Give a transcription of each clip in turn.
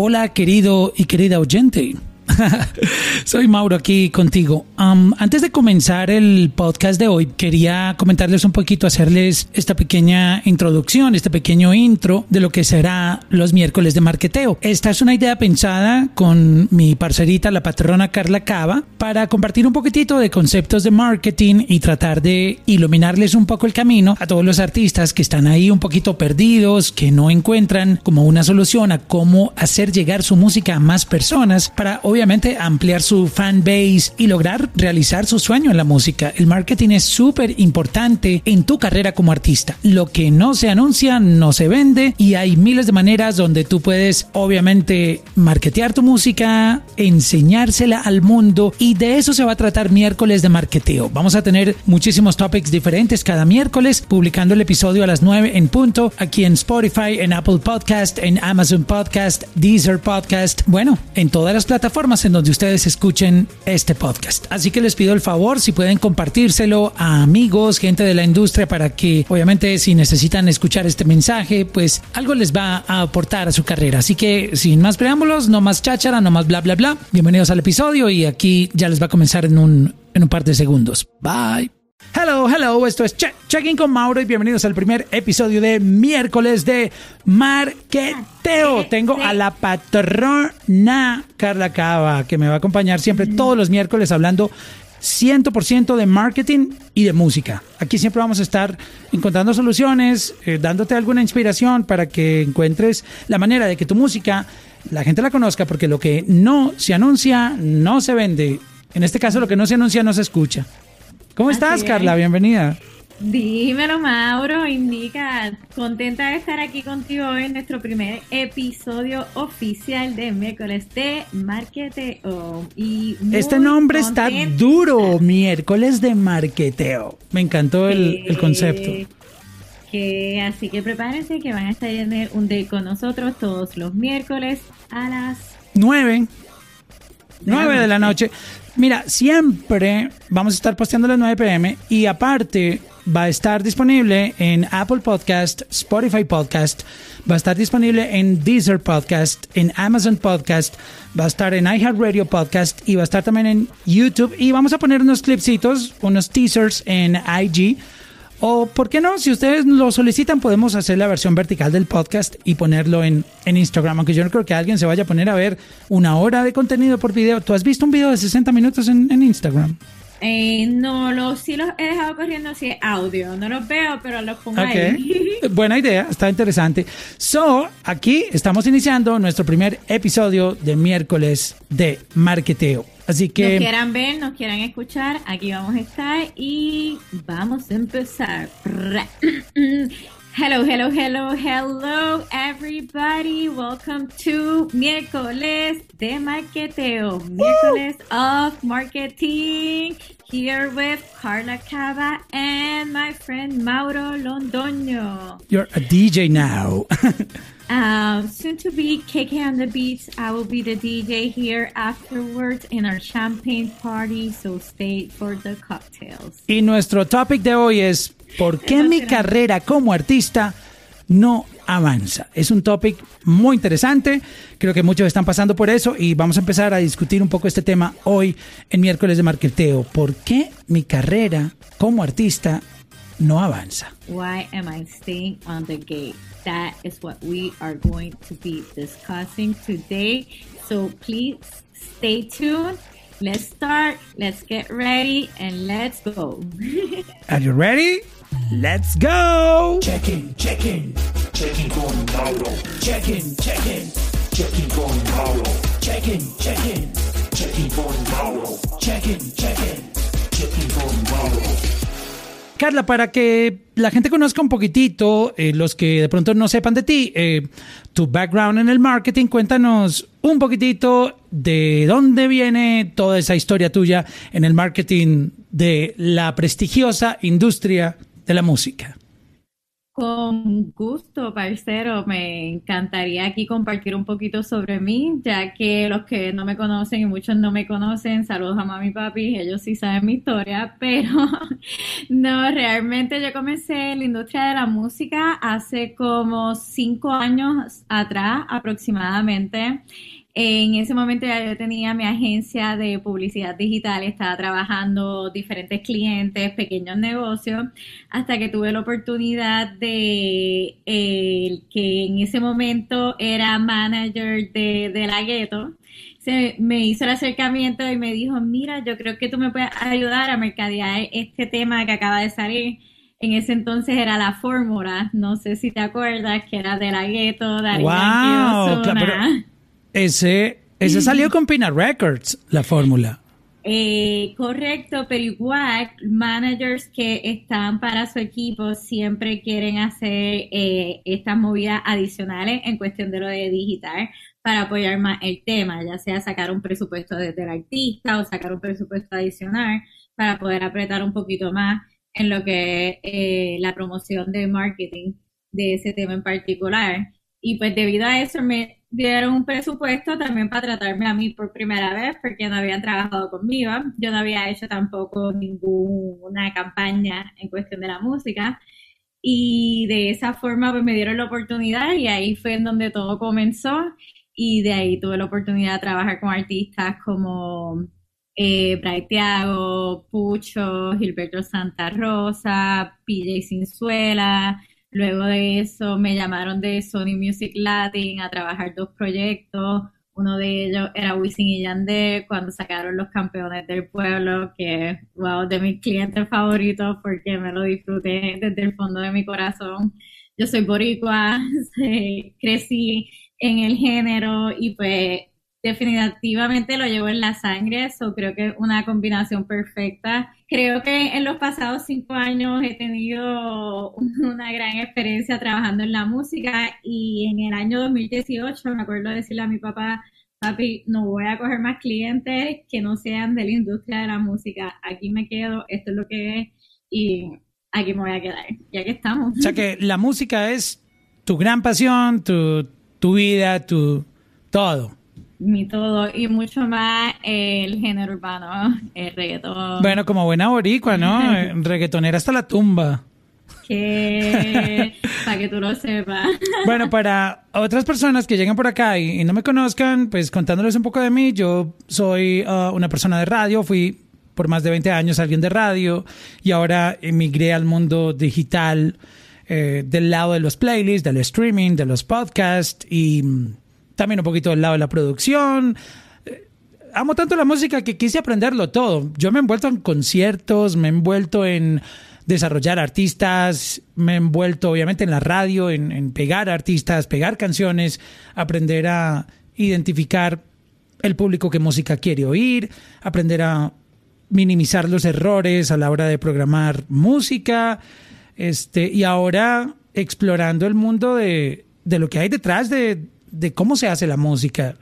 Hola querido y querida oyente. Soy Mauro aquí contigo. Antes de comenzar el podcast de hoy, quería comentarles un poquito, hacerles esta pequeña introducción, este pequeño intro de lo que será los miércoles de marketeo. Esta es una idea pensada con mi parcerita, la patrona Carla Cava, para compartir un poquitito de conceptos de marketing y tratar de iluminarles un poco el camino a todos los artistas que están ahí un poquito perdidos, que no encuentran como una solución a cómo hacer llegar su música a más personas para obviamente ampliar su fan base y lograr realizar su sueño en la música. El marketing es súper importante en tu carrera como artista. Lo que no se anuncia no se vende y hay miles de maneras donde tú puedes obviamente marketear tu música, enseñársela al mundo y de eso se va a tratar miércoles de marketeo. Vamos a tener muchísimos topics diferentes cada miércoles, publicando el episodio a las 9 en punto aquí en Spotify, en Apple Podcast, en Amazon Podcast, Deezer Podcast, bueno, en todas las plataformas en donde ustedes escuchen este podcast. Así que les pido el favor si pueden compartírselo a amigos, gente de la industria para que obviamente si necesitan escuchar este mensaje, pues algo les va a aportar a su carrera. Así que sin más preámbulos, no más cháchara, no más bla bla bla. Bienvenidos al episodio y aquí ya les va a comenzar en un, en un par de segundos. Bye. Hello, hello, esto es che Checking con Mauro y bienvenidos al primer episodio de miércoles de Marqueteo. Tengo a la patrona Carla Cava que me va a acompañar siempre todos los miércoles hablando 100% de marketing y de música. Aquí siempre vamos a estar encontrando soluciones, eh, dándote alguna inspiración para que encuentres la manera de que tu música la gente la conozca, porque lo que no se anuncia no se vende. En este caso, lo que no se anuncia no se escucha. ¿Cómo estás, Carla? Bienvenida. Dímelo, Mauro, indica, contenta de estar aquí contigo hoy en nuestro primer episodio oficial de miércoles de marketeo. Y este nombre está duro, miércoles de marketeo. Me encantó el, el concepto. Que, así que prepárense que van a estar en un day con nosotros todos los miércoles a las 9. 9 de la noche. Mira, siempre vamos a estar posteando a las 9 pm y aparte va a estar disponible en Apple Podcast, Spotify Podcast, va a estar disponible en Deezer Podcast, en Amazon Podcast, va a estar en iHeartRadio Podcast y va a estar también en YouTube. Y vamos a poner unos clipsitos, unos teasers en IG o, ¿por qué no? Si ustedes lo solicitan, podemos hacer la versión vertical del podcast y ponerlo en, en Instagram. Aunque yo no creo que alguien se vaya a poner a ver una hora de contenido por video. ¿Tú has visto un video de 60 minutos en, en Instagram? Eh, no, los, sí los he dejado corriendo así audio. No los veo, pero los pongo ahí. Buena idea, está interesante. So, aquí estamos iniciando nuestro primer episodio de miércoles de marketeo. Así que... Nos quieran ver, nos quieran escuchar, aquí vamos a estar y vamos a empezar. Hello, hello, hello, hello, everybody. Welcome to miércoles de marketeo, miércoles of marketing. Here with Carla Cava and my friend Mauro Londoño. You're a DJ now. um, soon to be KK on the beats. I will be the DJ here afterwards in our champagne party. So stay for the cocktails. Y nuestro topic de hoy es ¿Por qué mi carrera como artista no avanza? Es un topic muy interesante, creo que muchos están pasando por eso y vamos a empezar a discutir un poco este tema hoy en miércoles de marketeo. ¿Por qué mi carrera como artista no avanza? Why am I staying on the gate? That is what we are going to be discussing today. So please stay tuned. Let's start, let's get ready, and let's go. Are you ready? Let's go. Check-in, check-in, check-in con Mauro. Check-in, check-in, check-in con Mauro. Check-in, check-in, check-in con Mauro. Check-in, check-in, check-in con Mauro. Carla, para que la gente conozca un poquitito, eh, los que de pronto no sepan de ti, eh, tu background en el marketing, cuéntanos un poquitito de dónde viene toda esa historia tuya en el marketing de la prestigiosa industria de la música. Con gusto, parcero. Me encantaría aquí compartir un poquito sobre mí, ya que los que no me conocen y muchos no me conocen, saludos a mami y papi, ellos sí saben mi historia, pero no, realmente yo comencé en la industria de la música hace como cinco años atrás aproximadamente. En ese momento ya yo tenía mi agencia de publicidad digital, estaba trabajando diferentes clientes, pequeños negocios, hasta que tuve la oportunidad de el que en ese momento era manager de, de la gueto. Se me hizo el acercamiento y me dijo, mira, yo creo que tú me puedes ayudar a mercadear este tema que acaba de salir en ese entonces era la fórmula, no sé si te acuerdas, que era de la gueto, de wow, ese, ese salió con Pina Records, la fórmula. Eh, correcto, pero igual managers que están para su equipo siempre quieren hacer eh, estas movidas adicionales en cuestión de lo de digital para apoyar más el tema, ya sea sacar un presupuesto desde el artista o sacar un presupuesto adicional para poder apretar un poquito más en lo que es eh, la promoción de marketing de ese tema en particular. Y pues debido a eso me dieron un presupuesto también para tratarme a mí por primera vez porque no habían trabajado conmigo. Yo no había hecho tampoco ninguna campaña en cuestión de la música. Y de esa forma pues me dieron la oportunidad y ahí fue en donde todo comenzó. Y de ahí tuve la oportunidad de trabajar con artistas como eh, Bray Pucho, Gilberto Santa Rosa, PJ Sinzuela, Luego de eso me llamaron de Sony Music Latin a trabajar dos proyectos. Uno de ellos era Wisin y Yandé cuando sacaron Los Campeones del Pueblo, que wow, de mis clientes favoritos porque me lo disfruté desde el fondo de mi corazón. Yo soy boricua, crecí en el género y pues definitivamente lo llevo en la sangre, eso creo que es una combinación perfecta. Creo que en los pasados cinco años he tenido una gran experiencia trabajando en la música y en el año 2018 me acuerdo decirle a mi papá, papi, no voy a coger más clientes que no sean de la industria de la música, aquí me quedo, esto es lo que es y aquí me voy a quedar, ya que estamos. O sea que la música es tu gran pasión, tu, tu vida, tu todo mi todo y mucho más el género urbano, el reggaetón. Bueno, como buena boricua, ¿no? Reggaetonera hasta la tumba. Que para que tú lo sepas. Bueno, para otras personas que llegan por acá y, no me conozcan, pues contándoles un poco de mí, yo soy uh, una persona de radio, fui por más de 20 años alguien de radio y ahora emigré al mundo digital eh, del lado de los playlists, del streaming, de los podcasts y también un poquito del lado de la producción. Eh, amo tanto la música que quise aprenderlo todo. Yo me he envuelto en conciertos, me he envuelto en desarrollar artistas, me he envuelto obviamente en la radio, en, pegar artistas, pegar canciones, aprender a identificar el público que música quiere oír, aprender a minimizar los errores a la hora de programar música, este, y ahora explorando el mundo de, de lo que hay detrás de, de cómo se hace la música.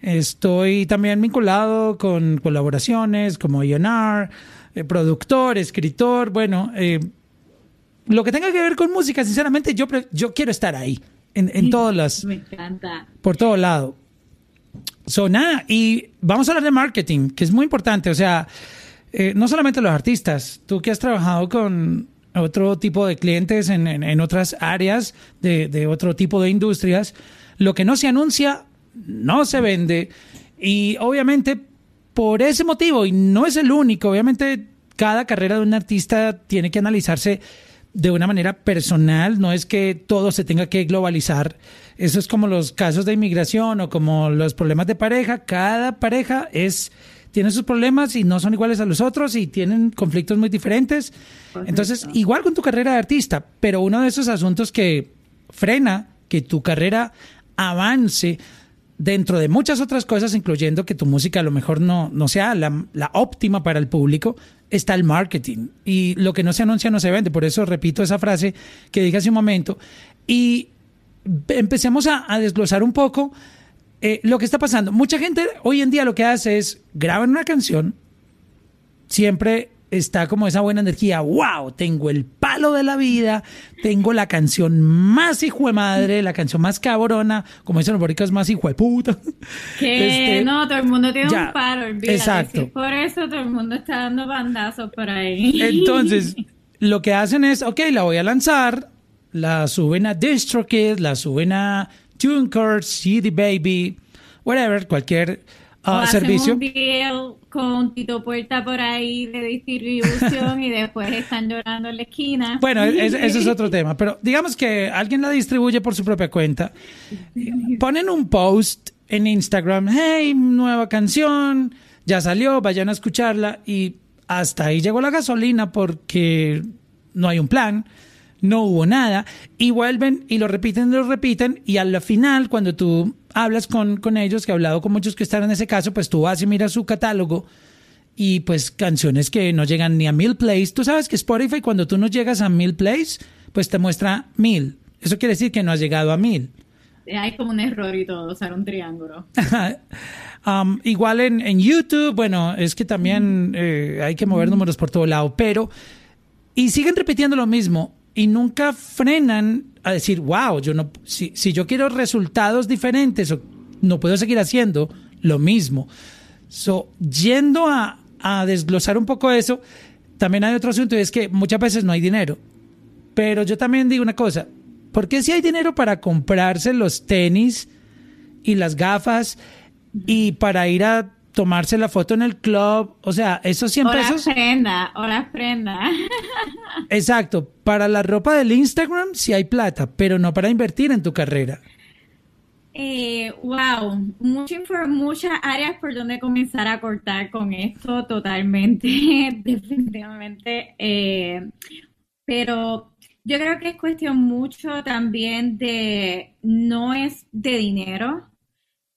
Estoy también vinculado con colaboraciones como INR, eh, productor, escritor, bueno, eh, lo que tenga que ver con música, sinceramente, yo, yo quiero estar ahí, en, en todas las... Me encanta. Por todo lado. So, nada, y vamos a hablar de marketing, que es muy importante, o sea, eh, no solamente los artistas, tú que has trabajado con otro tipo de clientes en, en, otras áreas de, de otro tipo de industrias, lo que no se anuncia no se vende y obviamente por ese motivo, y no es el único, obviamente cada carrera de un artista tiene que analizarse de una manera personal, no es que todo se tenga que globalizar. Eso es como los casos de inmigración o como los problemas de pareja. Cada pareja es tiene sus problemas y no son iguales a los otros y tienen conflictos muy diferentes. Entonces, igual con tu carrera de artista, pero uno de esos asuntos que frena que tu carrera avance dentro de muchas otras cosas, incluyendo que tu música a lo mejor no, no sea la, la, óptima para el público, está el marketing. Y lo que no se anuncia no se vende. Por eso repito esa frase que dije hace un momento. Y empecemos a, a desglosar un poco eh, lo que está pasando. Mucha gente hoy en día lo que hace es graban una canción, siempre está como esa buena energía. ¡Wow! Tengo el palo de la vida, tengo la canción más hijo de madre, la canción más cabrona, como dicen los boricos, más hijo de puta. Que Este, no, todo el mundo tiene ya, un paro, olvídate. exacto. Sí, por eso todo el mundo está dando bandazos por ahí. Entonces, lo que hacen es, ok, la voy a lanzar, la suben a DistroKid, la suben a TuneCore, CD Baby, whatever, cualquier hacen servicio. un video con Tito Puerta por ahí de distribución y después están llorando en la esquina. Bueno, es- eso es otro tema, pero digamos que alguien la distribuye por su propia cuenta. Ponen un post en Instagram, hey, nueva canción, ya salió, vayan a escucharla y hasta ahí llegó la gasolina porque no hay un plan, no hubo nada y vuelven y lo repiten y lo repiten y al final cuando tú hablas con, con ellos, que he hablado con muchos que están en ese caso, pues tú vas y miras su catálogo y pues canciones que no llegan ni a mil plays. Tú sabes que Spotify cuando tú no llegas a mil plays, pues te muestra mil. Eso quiere decir que no has llegado a mil. Hay como un error y todo, usar un triángulo. Um, igual en, en YouTube, bueno, es que también eh, hay que mover números por todo lado, pero y siguen repitiendo lo mismo y nunca frenan a decir, wow, yo no, si, si yo quiero resultados diferentes, no puedo seguir haciendo lo mismo. So, yendo a, a desglosar un poco eso, también hay otro asunto y es que muchas veces no hay dinero. Pero yo también digo una cosa, ¿por qué si hay dinero para comprarse los tenis y las gafas y para ir a tomarse la foto en el club? O sea, esos 100 O las pesos... prendas, o las prendas. Exacto, para la ropa del Instagram sí hay plata, pero no para invertir en tu carrera. Eh, wow, mucha muchas áreas por donde comenzar a cortar con esto totalmente, definitivamente. Eh, pero yo creo que es cuestión mucho también de, no es de dinero,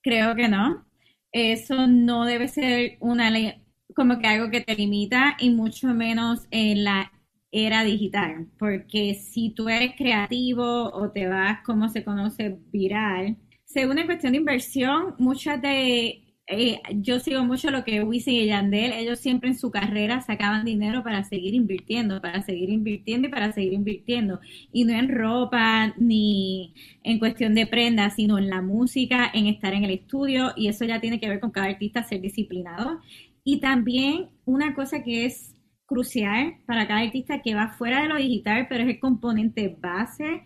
creo que no. Eso no debe ser una ley, como que algo que te limita y mucho menos en la era digital, porque si tú eres creativo o te vas, como se conoce, viral, según en cuestión de inversión, muchas de, eh, yo sigo mucho lo que Wisin y Yandel, ellos siempre en su carrera sacaban dinero para seguir invirtiendo, para seguir invirtiendo y para seguir invirtiendo, y no en ropa ni en cuestión de prendas, sino en la música, en estar en el estudio, y eso ya tiene que ver con cada artista ser disciplinado. Y también una cosa que es crucial para cada artista que va fuera de lo digital, pero es el componente base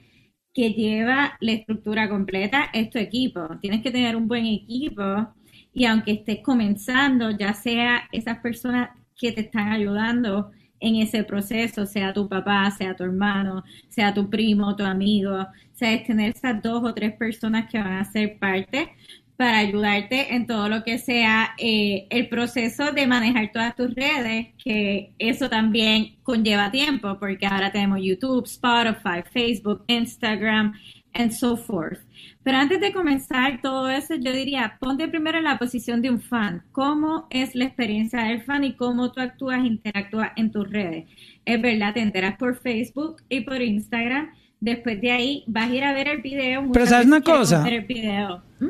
que lleva la estructura completa, es tu equipo. Tienes que tener un buen equipo y aunque estés comenzando, ya sea esas personas que te están ayudando en ese proceso, sea tu papá, sea tu hermano, sea tu primo, tu amigo, o sea, es tener esas dos o tres personas que van a ser parte para ayudarte en todo lo que sea eh, el proceso de manejar todas tus redes, que eso también conlleva tiempo, porque ahora tenemos YouTube, Spotify, Facebook, Instagram, and so forth. Pero antes de comenzar todo eso, yo diría, ponte primero en la posición de un fan. ¿Cómo es la experiencia del fan y cómo tú actúas, interactúas en tus redes? Es verdad, te enteras por Facebook y por Instagram. Después de ahí vas a ir a ver el video. Muchas ¿sabes una cosa? ver el video. ¿Mm?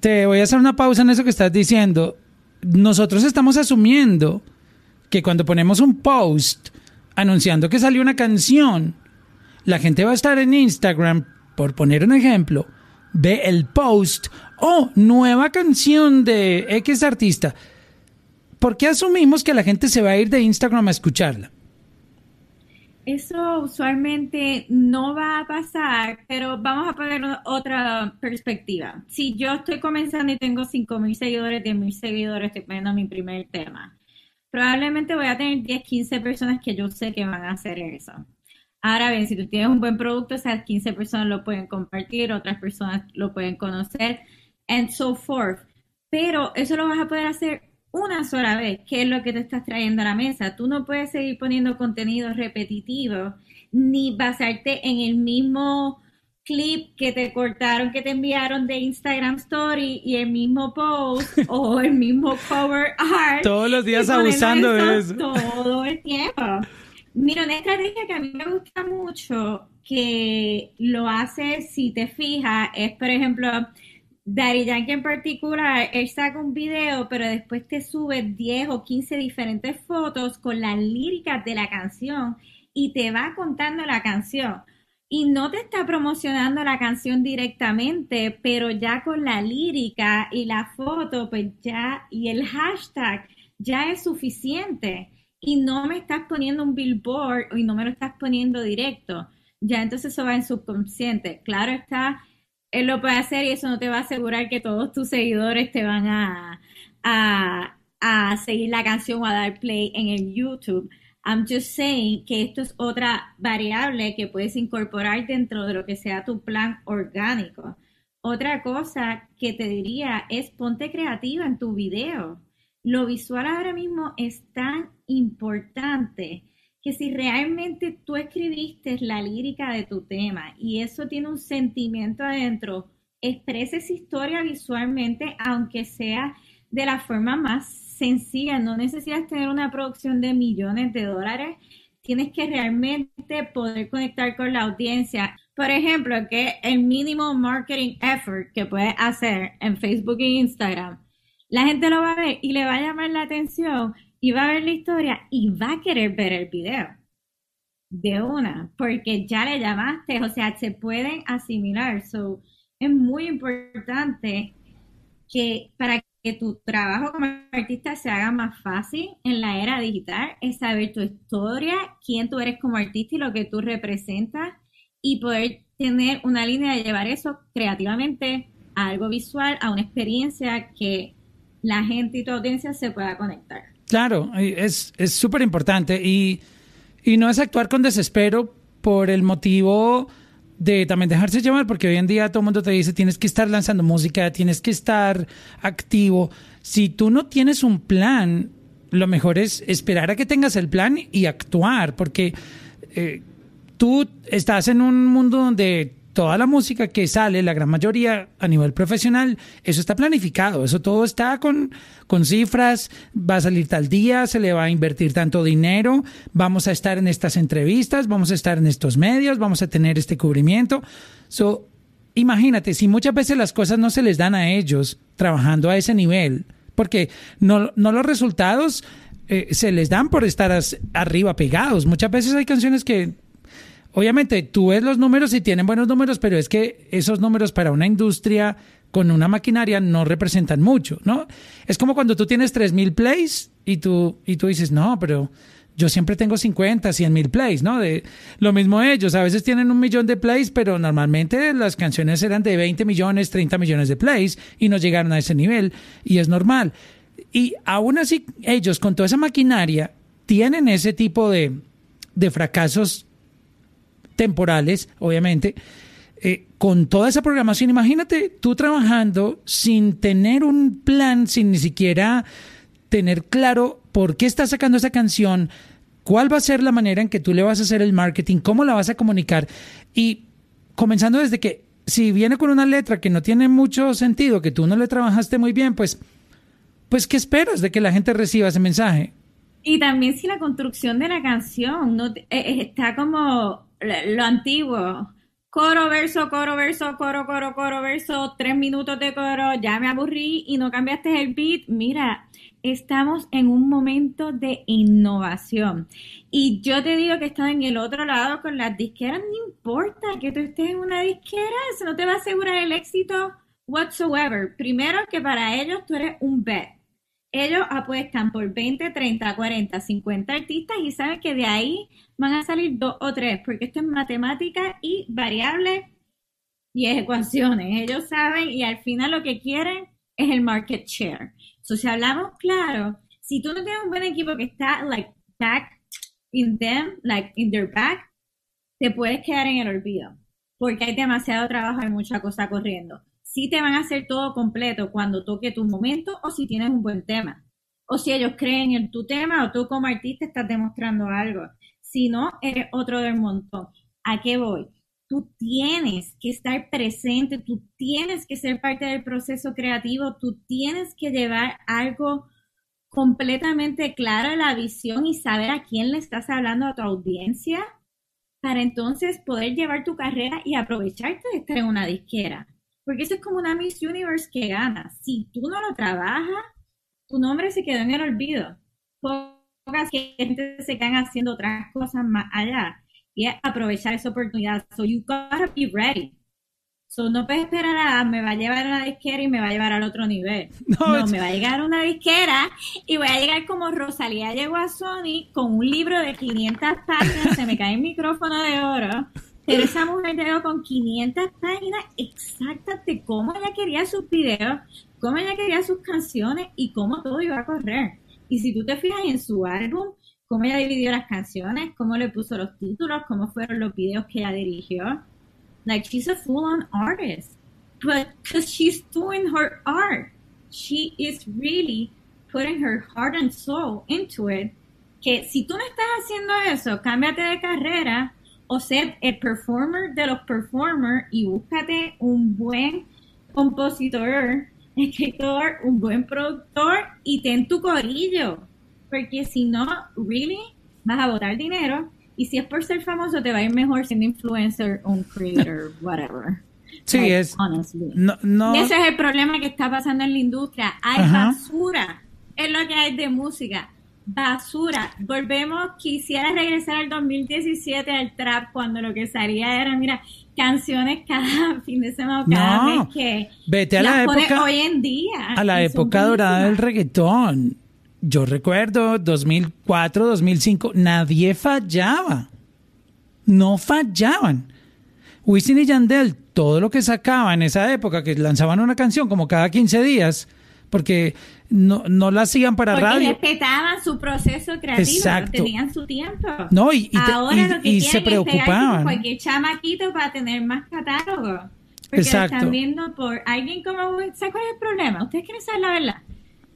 Te voy a hacer una pausa en eso que estás diciendo. Nosotros estamos asumiendo que cuando ponemos un post anunciando que salió una canción, la gente va a estar en Instagram, por poner un ejemplo, ve el post, oh, nueva canción de X artista. ¿Por qué asumimos que la gente se va a ir de Instagram a escucharla? Eso usualmente no va a pasar, pero vamos a poner otra perspectiva. Si yo estoy comenzando y tengo 5.000 seguidores, 10.000 seguidores, estoy poniendo mi primer tema, probablemente voy a tener 10, 15 personas que yo sé que van a hacer eso. Ahora bien, si tú tienes un buen producto, esas 15 personas lo pueden compartir, otras personas lo pueden conocer, and so forth. Pero eso lo vas a poder hacer una sola vez, que es lo que te estás trayendo a la mesa. Tú no puedes seguir poniendo contenido repetitivo ni basarte en el mismo clip que te cortaron, que te enviaron de Instagram Story y el mismo post o el mismo cover art. Todos los días abusando de eso. Todo el tiempo. Mira, una estrategia que a mí me gusta mucho, que lo hace, si te fijas, es, por ejemplo, Daddy Yankee en particular, él saca un video, pero después te sube 10 o 15 diferentes fotos con las líricas de la canción y te va contando la canción. Y no te está promocionando la canción directamente, pero ya con la lírica y la foto, pues ya, y el hashtag, ya es suficiente. Y no me estás poniendo un billboard y no me lo estás poniendo directo. Ya entonces eso va en subconsciente. Claro está, él lo puede hacer y eso no te va a asegurar que todos tus seguidores te van a, a, seguir la canción o a dar play en el YouTube. I'm just saying que esto es otra variable que puedes incorporar dentro de lo que sea tu plan orgánico. Otra cosa que te diría es ponte creativa en tu video. Lo visual ahora mismo es tan importante que si realmente tú escribiste la lírica de tu tema y eso tiene un sentimiento adentro, expresa esa historia visualmente, aunque sea de la forma más sencilla. No necesitas tener una producción de millones de dólares. Tienes que realmente poder conectar con la audiencia. Por ejemplo, que el mínimo marketing effort que puedes hacer en Facebook e Instagram, la gente lo va a ver y le va a llamar la atención y va a ver la historia y va a querer ver el video de una, porque ya le llamaste, o sea, se pueden asimilar. So, es muy importante que para que tu trabajo como artista se haga más fácil en la era digital, es saber tu historia, quién tú eres como artista y lo que tú representas y poder tener una línea de llevar eso creativamente a algo visual, a una experiencia que la gente y tu audiencia se pueda conectar. Claro, es súper importante y, y no es actuar con desespero por el motivo de también dejarse llevar, porque hoy en día todo el mundo te dice tienes que estar lanzando música, tienes que estar activo. Si tú no tienes un plan, lo mejor es esperar a que tengas el plan y actuar, porque eh, tú estás en un mundo donde toda la música que sale, la gran mayoría a nivel profesional, eso está planificado, eso todo está con, con cifras, va a salir tal día, se le va a invertir tanto dinero, vamos a estar en estas entrevistas, vamos a estar en estos medios, vamos a tener este cubrimiento. So, imagínate, si muchas veces las cosas no se les dan a ellos trabajando a ese nivel, porque no, no los resultados eh, se les dan por estar arriba pegados. Muchas veces hay canciones que Obviamente, tú ves los números y tienen buenos números, pero es que esos números para una industria con una maquinaria no representan mucho, ¿no? Es como cuando tú tienes 3.000 plays y tú, y tú dices, no, pero yo siempre tengo 50, 100 mil plays, ¿no? De, lo mismo ellos, a veces tienen un millón de plays, pero normalmente las canciones eran de 20 millones, 30 millones de plays y no llegaron a ese nivel y es normal. Y aún así ellos con toda esa maquinaria tienen ese tipo de, de fracasos temporales, obviamente, eh, con toda esa programación, imagínate tú trabajando sin tener un plan, sin ni siquiera tener claro por qué estás sacando esa canción, cuál va a ser la manera en que tú le vas a hacer el marketing, cómo la vas a comunicar y comenzando desde que si viene con una letra que no tiene mucho sentido, que tú no le trabajaste muy bien, pues pues qué esperas de que la gente reciba ese mensaje? Y también si la construcción de la canción no eh, eh, está como lo antiguo. Coro, verso, coro, verso, coro, coro, coro, verso, tres minutos de coro, ya me aburrí y no cambiaste el beat. Mira, estamos en un momento de innovación. Y yo te digo que estás en el otro lado con las disqueras, no importa que tú estés en una disquera, eso no te va a asegurar el éxito whatsoever. Primero que para ellos tú eres un bet ellos apuestan por 20, 30, 40, 50 artistas y saben que de ahí van a salir dos o tres, porque esto es matemática y variables y ecuaciones. Ellos saben y al final lo que quieren es el market share. So, si hablamos claro, si tú no tienes un buen equipo que está like back in them, like in their back, te puedes quedar en el olvido, porque hay demasiado trabajo y mucha cosa corriendo si te van a hacer todo completo cuando toque tu momento o si tienes un buen tema. O si ellos creen en tu tema o tú como artista estás demostrando algo. Si no, eres otro del montón. ¿A qué voy? Tú tienes que estar presente, tú tienes que ser parte del proceso creativo, tú tienes que llevar algo completamente claro la visión y saber a quién le estás hablando a tu audiencia para entonces poder llevar tu carrera y aprovecharte de estar en una disquera Porque eso es como una Miss Universe que gana. Si tú no lo trabajas, tu nombre se quedó en el olvido. Pocas gente se quedan haciendo otras cosas más allá. Y es aprovechar esa oportunidad. So you gotta be ready. So no puedes esperar a me va a llevar a una disquera y me va a llevar al otro nivel. No, me va a llegar a una disquera y voy a llegar como Rosalía llegó a Sony con un libro de 500 páginas, se me cae el micrófono de oro pero esa mujer llegó con 500 páginas exactas de cómo ella quería sus videos, cómo ella quería sus canciones y cómo todo iba a correr. Y si tú te fijas en su álbum, cómo ella dividió las canciones, cómo le puso los títulos, cómo fueron los videos que ella dirigió. Like, she's a full-on artist. But because she's doing her art, she is really putting her heart and soul into it. Que si tú no estás haciendo eso, cámbiate de carrera o ser el performer de los performers y búscate un buen compositor, escritor, un buen productor y ten tu corillo. Porque si no, really, vas a botar dinero y si es por ser famoso te va a ir mejor siendo influencer o un creator, whatever. Sí, es. No, no. ese es el problema que está pasando en la industria. Hay basura. Es lo que hay de música basura. Volvemos, quisiera regresar al 2017 al trap cuando lo que salía era, mira, canciones cada fin de semana, cada vez que vete a la época hoy en día. A la época dorada del reggaetón. Yo recuerdo 2004, 2005, nadie fallaba. No fallaban. Wisin y Yandel, todo lo que sacaban en esa época, que lanzaban una canción como cada 15 días, porque no, no la hacían para Porque radio. respetaban su proceso creativo, tenían su tiempo. No, y, y, se preocupaban. cualquier chamaquito para tener más catálogos. Porque Exacto. están viendo por alguien como ¿Sabes cuál es el problema? Ustedes quieren saber la verdad.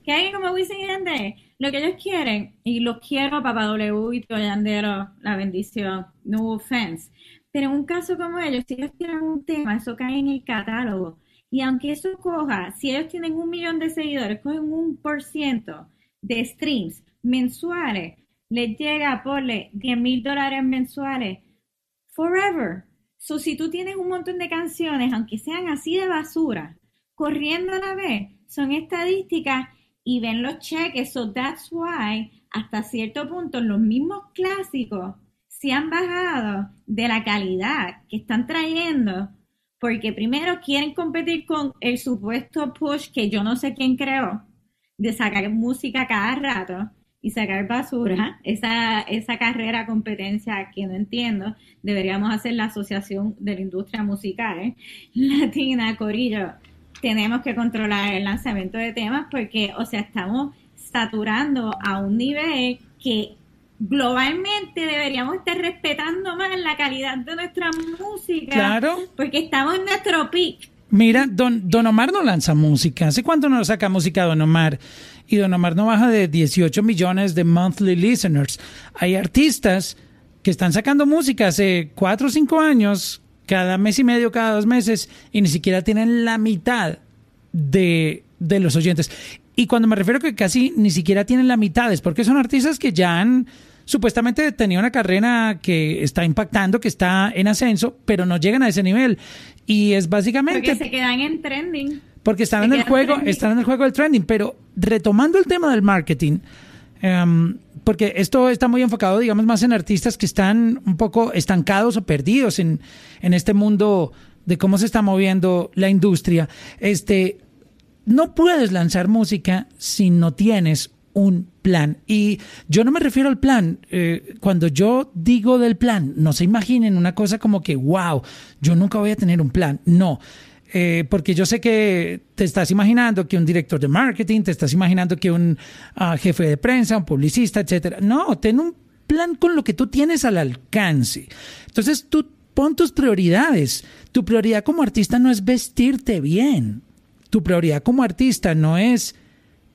Que alguien como Wisin y Yandel, lo que ellos quieren, y los quiero, Papá W y Tío Yandero, la bendición, no offense. Pero en un caso como ellos, si ellos tienen un tema, eso cae en el catálogo y aunque eso coja, si ellos tienen un millón de seguidores, cogen un por ciento de streams mensuales, les llega a porle 10 mil dólares mensuales. Forever. So, si tú tienes un montón de canciones, aunque sean así de basura, corriendo a la vez, son estadísticas y ven los cheques. So, that's why, hasta cierto punto, los mismos clásicos se han bajado de la calidad que están trayendo porque primero quieren competir con el supuesto push que yo no sé quién creó, de sacar música cada rato y sacar basura, esa, esa carrera competencia que no entiendo, deberíamos hacer la Asociación de la Industria Musical ¿eh? Latina, Corillo, tenemos que controlar el lanzamiento de temas porque, o sea, estamos saturando a un nivel que globalmente deberíamos estar respetando más la calidad de nuestra música. Claro. Porque estamos en nuestro peak. Mira, don, don Omar no lanza música. ¿Hace cuánto no saca música Don Omar? Y Don Omar no baja de 18 millones de monthly listeners. Hay artistas que están sacando música hace 4 o 5 años, cada mes y medio, cada dos meses, y ni siquiera tienen la mitad de, de los oyentes. Y cuando me refiero a que casi ni siquiera tienen la mitad, es porque son artistas que ya han supuestamente tenía una carrera que está impactando, que está en ascenso, pero no llegan a ese nivel. Y es básicamente... Porque se quedan en trending. Porque están en el juego, están en el juego del trending. Pero retomando el tema del marketing, em, porque esto está muy enfocado, digamos, más en artistas que están un poco estancados o perdidos en, en este mundo de cómo se está moviendo la industria. Este, no puedes lanzar música si no tienes un plan. Y yo no me refiero al plan. Eh, cuando yo digo del plan, no se imaginen una cosa como que, wow, yo nunca voy a tener un plan. No. Eh, porque yo sé que te estás imaginando que un director de marketing, te estás imaginando que un ah, jefe de prensa, un publicista, etcétera. No, ten un plan con lo que tú tienes al alcance. Entonces tú pon tus prioridades. Tu prioridad como artista no es vestirte bien. Tu prioridad como artista no es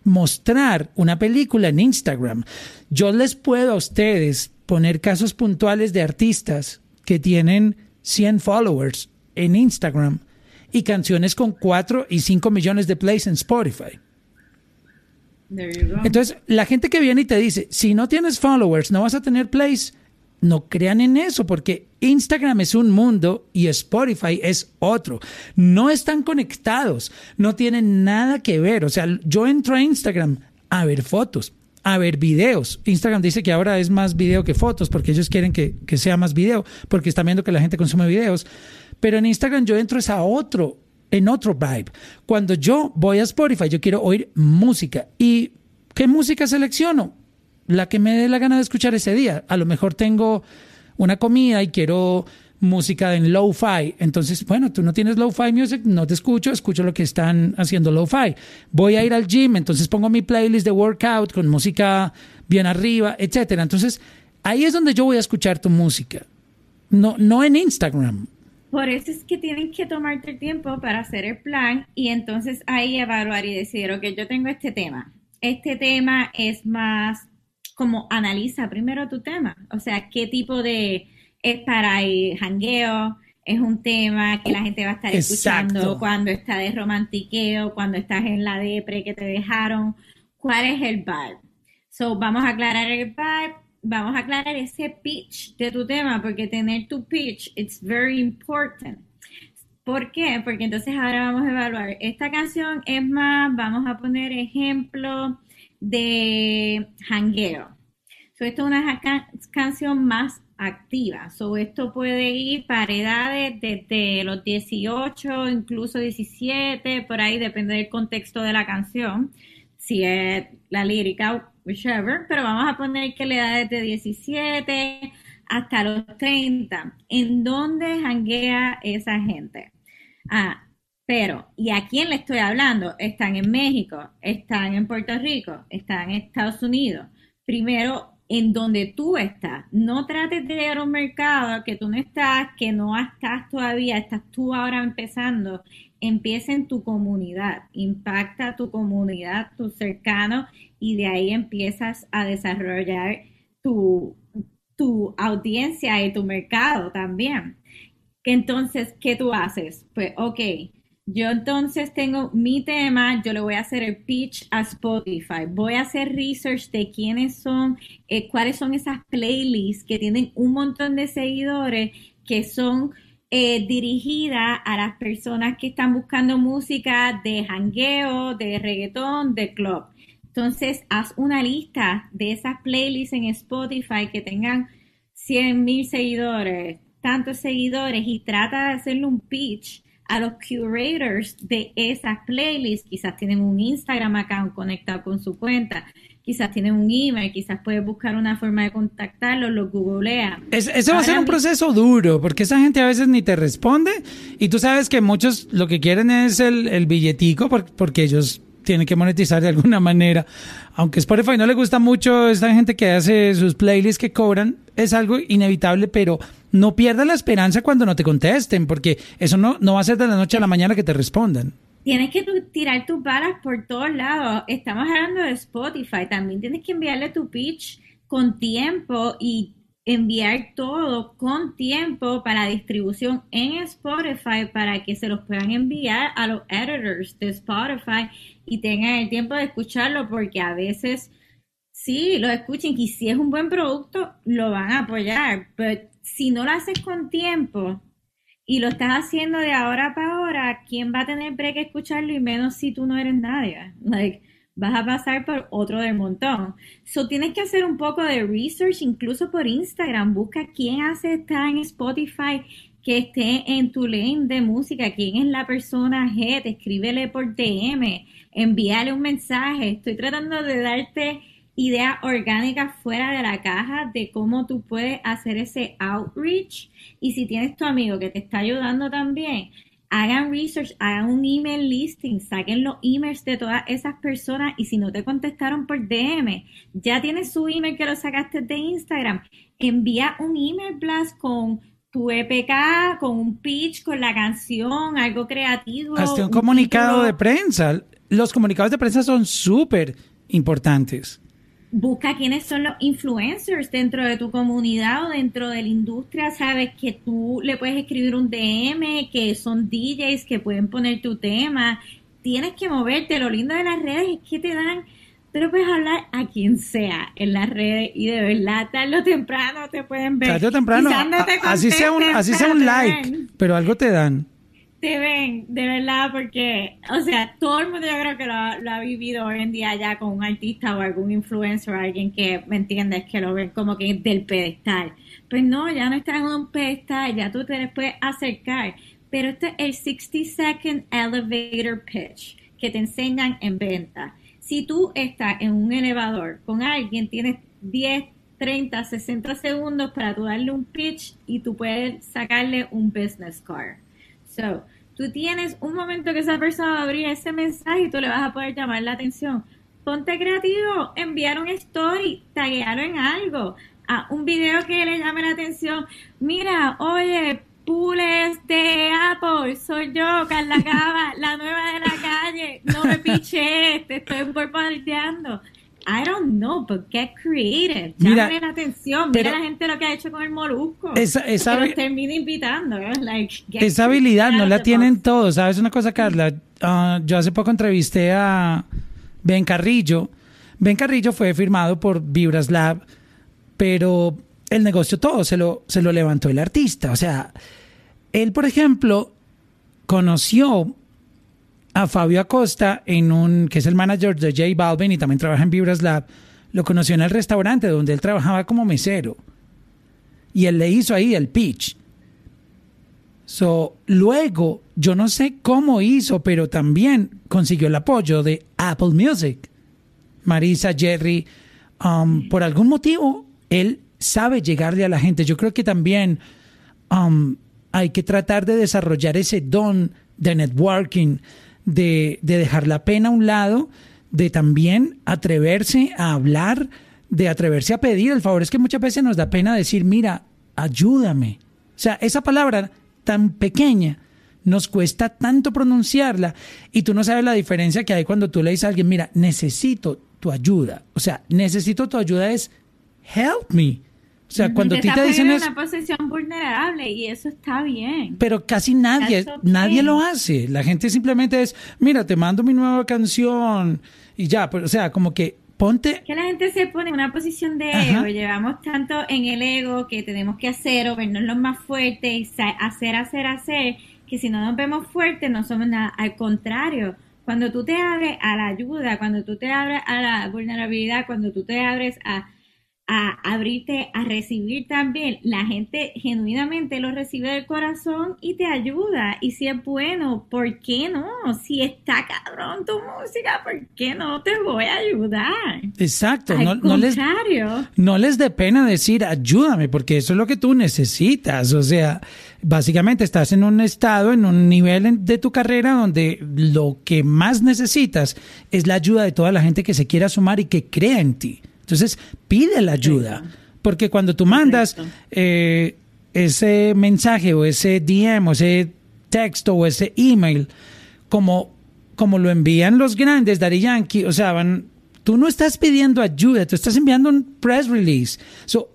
mostrar una película en Instagram. Yo les puedo a ustedes poner casos puntuales de artistas que tienen 100 followers en Instagram y canciones con 4 y 5 millones de plays en Spotify. Entonces, la gente que viene y te dice, si no tienes followers, no vas a tener plays, no crean en eso, porque Instagram es un mundo y Spotify es otro. No están conectados, no tienen nada que ver. O sea, yo entro a Instagram a ver fotos, a ver videos. Instagram dice que ahora es más video que fotos, porque ellos quieren que, que sea más video, porque están viendo que la gente consume videos. Pero en Instagram yo entro es a otro, en otro vibe. Cuando yo voy a Spotify, yo quiero oír música. ¿Y qué música selecciono? La que me dé la gana de escuchar ese día. A lo mejor tengo una comida y quiero música en lo-fi. Entonces, bueno, tú no tienes lo-fi music, no te escucho, escucho lo que están haciendo lo-fi. Voy a ir al gym, entonces pongo mi playlist de workout con música bien arriba, etcétera. Entonces, ahí es donde yo voy a escuchar tu música. No, no en Instagram. Por eso es que tienen que tomarte el tiempo para hacer el plan y entonces ahí evaluar y decir, ok, yo tengo este tema. Este tema es más como analiza primero tu tema, o sea, qué tipo de es para el jangueo, es un tema que la gente va a estar escuchando cuando está de romantiqueo, cuando estás en la depre que te dejaron, cuál es el vibe. So, vamos a aclarar el vibe, vamos a aclarar ese pitch de tu tema, porque tener tu pitch, it's very important. ¿Por qué? Porque entonces ahora vamos a evaluar. Esta canción es más, vamos a poner ejemplo de jangueo. So, esto es una canción más activa. So, esto puede ir para edades desde los 18, incluso 17, por ahí depende del contexto de la canción. Si es la lírica, whichever, pero vamos a poner que la edad es de 17 hasta los 30. ¿En dónde janguea esa gente? Ah, pero, ¿y a quién le estoy hablando? Están en México, están en Puerto Rico, están en Estados Unidos. Primero, en donde tú estás. No trates de ir a un mercado que tú no estás, que no estás todavía, estás tú ahora empezando. Empieza en tu comunidad, impacta tu comunidad, tu cercano, y de ahí empiezas a desarrollar tu, tu audiencia y tu mercado también. Entonces, ¿qué tú haces? Pues, ok, yo entonces tengo mi tema, yo le voy a hacer el pitch a Spotify, voy a hacer research de quiénes son, eh, cuáles son esas playlists que tienen un montón de seguidores que son eh, dirigidas a las personas que están buscando música de jangueo, de reggaetón, de club. Entonces, haz una lista de esas playlists en Spotify que tengan 100 mil seguidores, tantos seguidores y trata de hacerle un pitch a los curators de esas playlists. Quizás tienen un Instagram account conectado con su cuenta, quizás tienen un email, quizás puedes buscar una forma de contactarlos, lo googlean. Es, eso va a ser un proceso duro, porque esa gente a veces ni te responde y tú sabes que muchos lo que quieren es el, el billetico porque ellos tienen que monetizar de alguna manera. Aunque Spotify no le gusta mucho esta gente que hace sus playlists que cobran, es algo inevitable, pero no pierdas la esperanza cuando no te contesten, porque eso no, no va a ser de la noche a la mañana que te respondan. Tienes que tirar tus balas por todos lados. Estamos hablando de Spotify. También tienes que enviarle tu pitch con tiempo y enviar todo con tiempo para distribución en Spotify para que se los puedan enviar a los editors de Spotify y tengan el tiempo de escucharlo porque a veces sí, lo escuchen y si es un buen producto, lo van a apoyar. Si no lo haces con tiempo y lo estás haciendo de ahora para ahora, ¿quién va a tener break escucharlo y menos si tú no eres nadie? Like, vas a pasar por otro del montón. So tienes que hacer un poco de research, incluso por Instagram. Busca quién hace estar en Spotify que esté en tu lane de música, quién es la persona G, escríbele por DM, envíale un mensaje. Estoy tratando de darte ideas orgánicas fuera de la caja de cómo tú puedes hacer ese outreach. Y si tienes tu amigo que te está ayudando también, hagan research, hagan un email listing, saquen los emails de todas esas personas y si no te contestaron por DM, ya tienes su email que lo sacaste de Instagram, envía un email blast con tu EPK, con un pitch, con la canción, algo creativo. Hasta un, comunicado de prensa. Los comunicados de prensa son súper importantes busca quiénes son los influencers dentro de tu comunidad o dentro de la industria, sabes que tú le puedes escribir un DM, que son DJs que pueden poner tu tema, tienes que moverte, lo lindo de las redes es que te dan pero puedes hablar a quien sea en las redes y de verdad, tarde o temprano te pueden ver. Tarde o temprano, a- así sea un, así sea un like, pero algo te dan. Te ven, de verdad, porque, o sea, todo el mundo yo creo que lo, ha- lo ha vivido hoy en día ya con un artista o algún influencer alguien que, ¿me entiendes? Que lo ven como que del pedestal. Pues no, ya no están en un pedestal, ya tú te les puedes acercar. Pero este es el 60 Second Elevator Pitch que te enseñan en venta. Si tú estás en un elevador con alguien, tienes 10, 30, 60 segundos para tú darle un pitch y tú puedes sacarle un business card. So, tú tienes un momento que esa persona va a abrir ese mensaje y tú le vas a poder llamar la atención. Ponte creativo, enviar un story, taguearlo en algo, a un video que le llame la atención. Mira, oye, Pules de Apple, soy yo, Carla Cava, la nueva de la calle, no me piché, te estoy bombardeando. I don't know, but get creative. Mira, Llámale la atención. pero- Mira la gente lo que ha hecho con el molusco. Esa- esa que termina invitando. ¿eh? Like, Esa habilidad no la tienen box. todos. ¿Sabes una cosa, Carla? Ah, yo hace poco entrevisté a Ben Carrillo. Ben Carrillo fue firmado por Vibras Lab, pero el negocio todo se lo, se lo levantó el artista. O sea, él, por ejemplo, conoció a Fabio Acosta en un que es el manager de J Balvin y también trabaja en Vibras Lab. Lo conoció en el restaurante donde él trabajaba como mesero. Y él le hizo ahí el pitch. So, luego, yo no sé cómo hizo, pero también consiguió el apoyo de Apple Music. Marisa, Jerry, um, por algún motivo, él sabe llegarle a la gente. Yo creo que también um, hay que tratar de desarrollar ese don de networking, de, de dejar la pena a un lado, de también atreverse a hablar, de atreverse a pedir el favor. Es que muchas veces nos da pena decir, mira, ayúdame. O sea, esa palabra tan pequeña nos cuesta tanto pronunciarla y tú no sabes la diferencia que hay cuando tú le dices a alguien, mira, necesito tu ayuda. O sea, necesito tu ayuda es help me. O sea, cuando a ti te dicen en una posición vulnerable y eso está bien. pero casi nadie, okay. nadie lo hace. La gente simplemente es, mira, te mando mi nueva canción y ya, pero, o sea, como que ponte, Que la gente se pone en una posición de Ajá. ego, llevamos tanto en el ego que tenemos que hacer o vernos los más fuertes y hacer, hacer, hacer, que si no nos vemos fuertes no somos nada. Al contrario, cuando tú te abres a la ayuda, cuando tú te abres a la vulnerabilidad, cuando tú te abres a, a abrirte a recibir también, la gente genuinamente lo recibe del corazón y te ayuda. Y si es bueno, ¿por qué no? Si está cabrón tu música, ¿por qué no te voy a ayudar? exacto, Al no, no les, contrario. no les dé pena decir ayúdame, porque eso es lo que tú necesitas. O sea, básicamente estás en un estado, en un nivel de tu carrera donde lo que más necesitas es la ayuda de toda la gente que se quiera sumar y que crea en ti. Entonces, pide la ayuda. Porque cuando tú mandas eh, ese mensaje o ese DM o ese texto o ese email, como, como lo envían los grandes, Daddy Yankee, o sea, van, tú no estás pidiendo ayuda, tú estás enviando un press release. So,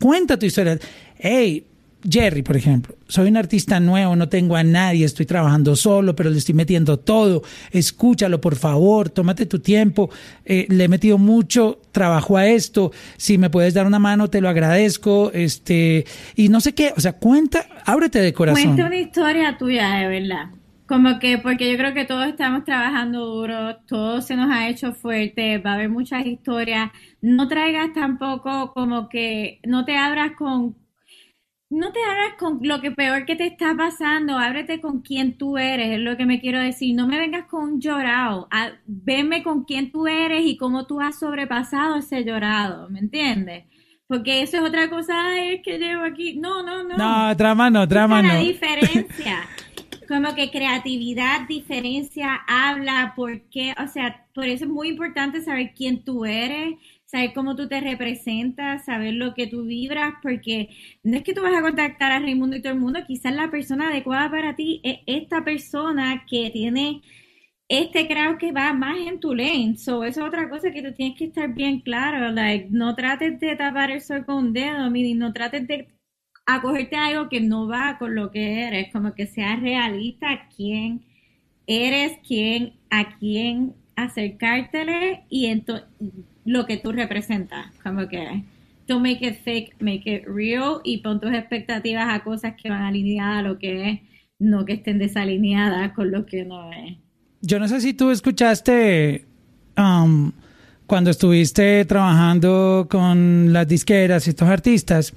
cuenta tu historia. Hey, Jerry, por ejemplo, soy un artista nuevo, no tengo a nadie, estoy trabajando solo, pero le estoy metiendo todo. Escúchalo, por favor, tómate tu tiempo. Eh, le he metido mucho trabajo a esto. Si me puedes dar una mano, te lo agradezco. Este, y no sé qué, o sea, cuenta, ábrete de corazón. Cuenta una historia tuya, de verdad. Como que, porque yo creo que todos estamos trabajando duro, todo se nos ha hecho fuerte, va a haber muchas historias. No traigas tampoco como que, no te abras con, no te abras con lo que peor que te está pasando, ábrete con quien tú eres, es lo que me quiero decir. No me vengas con un llorado, a- venme con quién tú eres y cómo tú has sobrepasado ese llorado, ¿me entiendes? Porque eso es otra cosa, Ay, es que llevo aquí. No, no, no. No, trama no, trama no. la diferencia. Como que creatividad, diferencia, habla, por qué, o sea, por eso es muy importante saber quién tú eres, saber cómo tú te representas, saber lo que tú vibras, porque no es que tú vas a contactar a Raimundo y todo el mundo, quizás la persona adecuada para ti es esta persona que tiene este crowd que va más en tu lane. So, eso es otra cosa que tú tienes que estar bien claro. Like, no trates de tapar el sol con un dedo, no trates de acogerte a algo que no va con lo que eres, como que seas realista quién eres, quién, a quién, acercártele y ento- lo que tú representas, como que don't make it fake, make it real y pon tus expectativas a cosas que van alineadas a lo que es, no que estén desalineadas con lo que no es. Yo no sé si tú escuchaste um, cuando estuviste trabajando con las disqueras y estos artistas,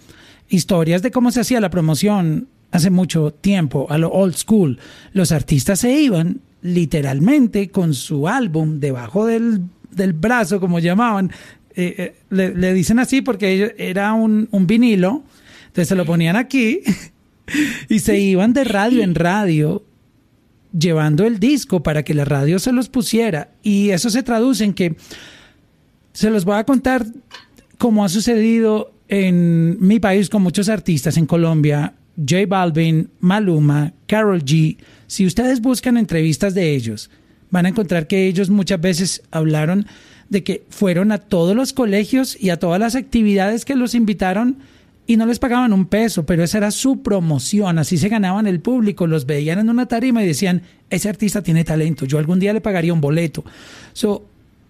historias de cómo se hacía la promoción hace mucho tiempo, a lo old school. Los artistas se iban literalmente con su álbum debajo del, del brazo, como llamaban. Eh, eh, le, le dicen así porque era un, un vinilo, entonces se lo ponían aquí y se iban de radio en radio llevando el disco para que la radio se los pusiera. Y eso se traduce en que se los voy a contar como ha sucedido en mi país con muchos artistas en Colombia, J Balvin, Maluma, Carol G. Si ustedes buscan entrevistas de ellos, van a encontrar que ellos muchas veces hablaron de que fueron a todos los colegios y a todas las actividades que los invitaron y no les pagaban un peso, pero esa era su promoción, así se ganaban el público, los veían en una tarima y decían, ese artista tiene talento, yo algún día le pagaría un boleto. So,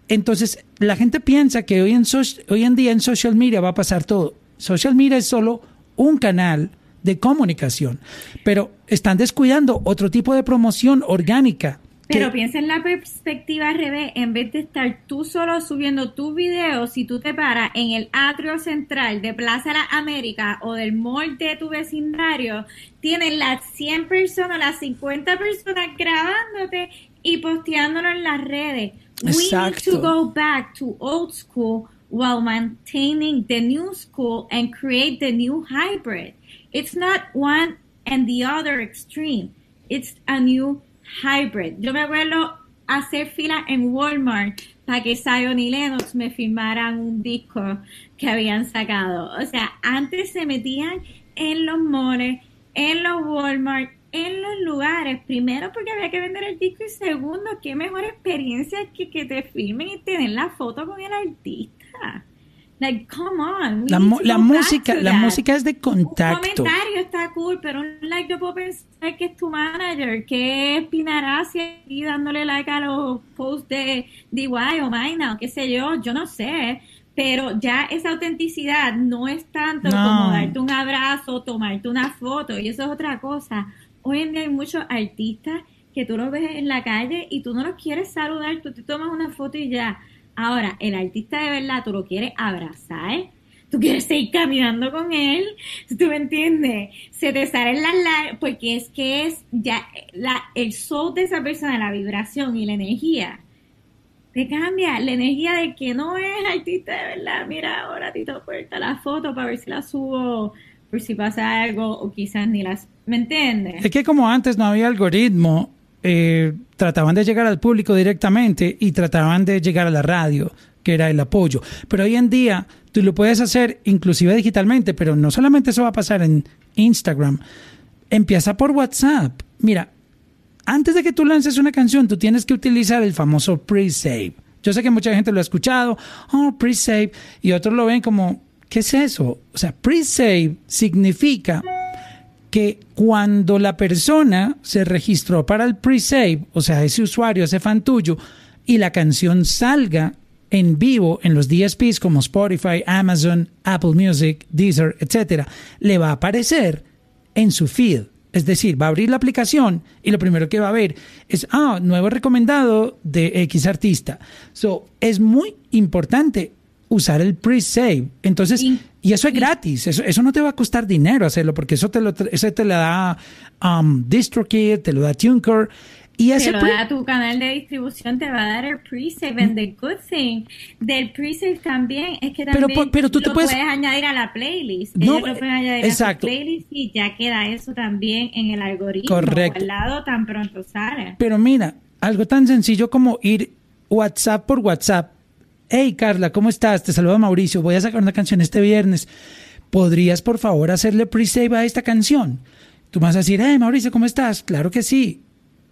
entonces, la gente piensa que hoy en, hoy en día en social media va a pasar todo. Social media es solo un canal de comunicación, pero están descuidando otro tipo de promoción orgánica. Pero piensa en la perspectiva al revés, en vez de estar tú solo subiendo tu video, si tú te paras en el atrio central de Plaza La América o del mall de tu vecindario, tienes las 100 personas, las 50 personas grabándote y posteándolo en las redes. We need Exacto. to go back to old school while maintaining the new school and create the new hybrid. It's not one and the other extreme. It's a new hybrid. Yo me acuerdo hacer fila en Walmart para que Zion y Lennox me firmaran un disco que habían sacado. O sea, antes se metían en los malls, en los Walmart, en los lugares. Primero porque había que vender el disco y segundo, qué mejor experiencia que que te filmen y tener la foto con el artista. Like, come on. La, música, la música es de Un contacto. comentario está cool, pero un like yo puedo pensar que es tu manager, que es Pinaracia y dándole like a los posts de DIY o Maina o qué sé yo, yo no sé. Pero ya esa autenticidad no es tanto No. como darte un abrazo, tomarte una foto, y eso es otra cosa. Hoy en día hay muchos artistas que tú los ves en la calle y tú no los quieres saludar, tú te tomas una foto y ya. Ahora, el artista de verdad, tú lo quieres abrazar, tú quieres seguir caminando con él, tú me entiendes, se te salen las lágrimas, porque es que es ya la, el soul de esa persona, la vibración y la energía, te cambia la energía de que no es artista de verdad, mira, ahora Tito Puerta la foto para ver si la subo, por si pasa algo, o quizás ni las, ¿me entiendes? Es que como antes no había algoritmo, eh, trataban de llegar al público directamente y trataban de llegar a la radio, que era el apoyo. Pero hoy en día tú lo puedes hacer inclusive digitalmente, pero no solamente eso va a pasar en Instagram. Empieza por WhatsApp. Mira, antes de que tú lances una canción, tú tienes que utilizar el famoso pre-save. Yo sé que mucha gente lo ha escuchado, oh, pre-save, y otros lo ven como, ¿qué es eso? O sea, pre-save significa que cuando la persona se registró para el pre-save, o sea, ese usuario, ese fan tuyo, y la canción salga en vivo en los DSPs como Spotify, Amazon, Apple Music, Deezer, etcétera, le va a aparecer en su feed. Es decir, va a abrir la aplicación y lo primero que va a ver es, ah, nuevo recomendado de X artista. So, es muy importante usar el pre-save. Entonces, y eso es gratis, eso, eso no te va a costar dinero hacerlo, porque eso te lo, eso te lo da um, DistroKid, te lo da TuneCore, y ese te lo da tu canal de distribución, te va a dar el pre-save. And the good thing del pre-save también es que también po- pero tú te lo puedes- puedes añadir a la playlist. No, Ellos lo pueden añadir exacto. a su playlist y ya queda eso también en el algoritmo. Correcto. Al lado tan pronto sale. Pero mira, algo tan sencillo como ir WhatsApp por WhatsApp. Hey Carla, ¿cómo estás? Te saluda Mauricio. Voy a sacar una canción este viernes. ¿Podrías por favor hacerle pre-save a esta canción? Tú vas a decir, hey Mauricio, ¿cómo estás? Claro que sí.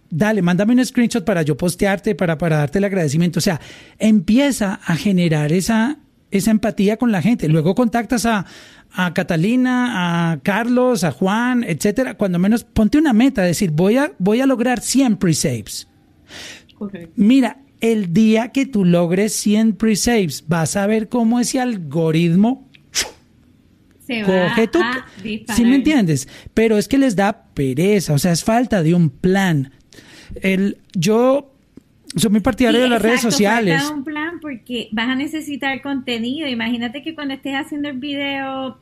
Dale, mándame un screenshot para yo postearte, para, para darte el agradecimiento. O sea, empieza a generar esa, esa empatía con la gente. Luego contactas a, a Catalina, a Carlos, a Juan, etcétera. Cuando menos ponte una meta, decir, voy a, voy a lograr 100 pre-saves. Correcto. Mira, El día que tú logres 100 pre-saves, vas a ver cómo ese algoritmo Se coge va tu... a. ¿Sí me entiendes? Pero es que les da pereza, o sea, es falta de un plan. El, yo soy muy partidario Sí, de las redes sociales. falta un plan porque vas a necesitar contenido. Imagínate que cuando estés haciendo el video,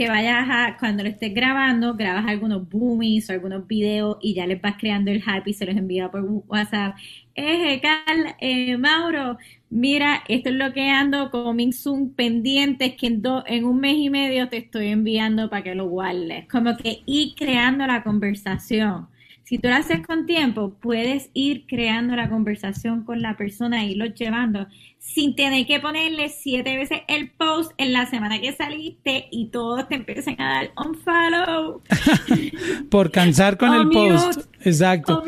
que vayas a, cuando lo estés grabando, grabas algunos boomies o algunos videos y ya les vas creando el hype y se los envías por WhatsApp. Eh, Carl, eh, Mauro, mira, esto es lo que ando, coming soon, pendientes, que en, do- en un mes y medio te estoy enviando para que lo guardes. Como que ir creando la conversación. Si tú lo haces con tiempo, puedes ir creando la conversación con la persona y irlo llevando sin tener que ponerle siete veces el post en la semana que saliste y todos te empiecen a dar unfollow. Por cansar con el post. Exacto.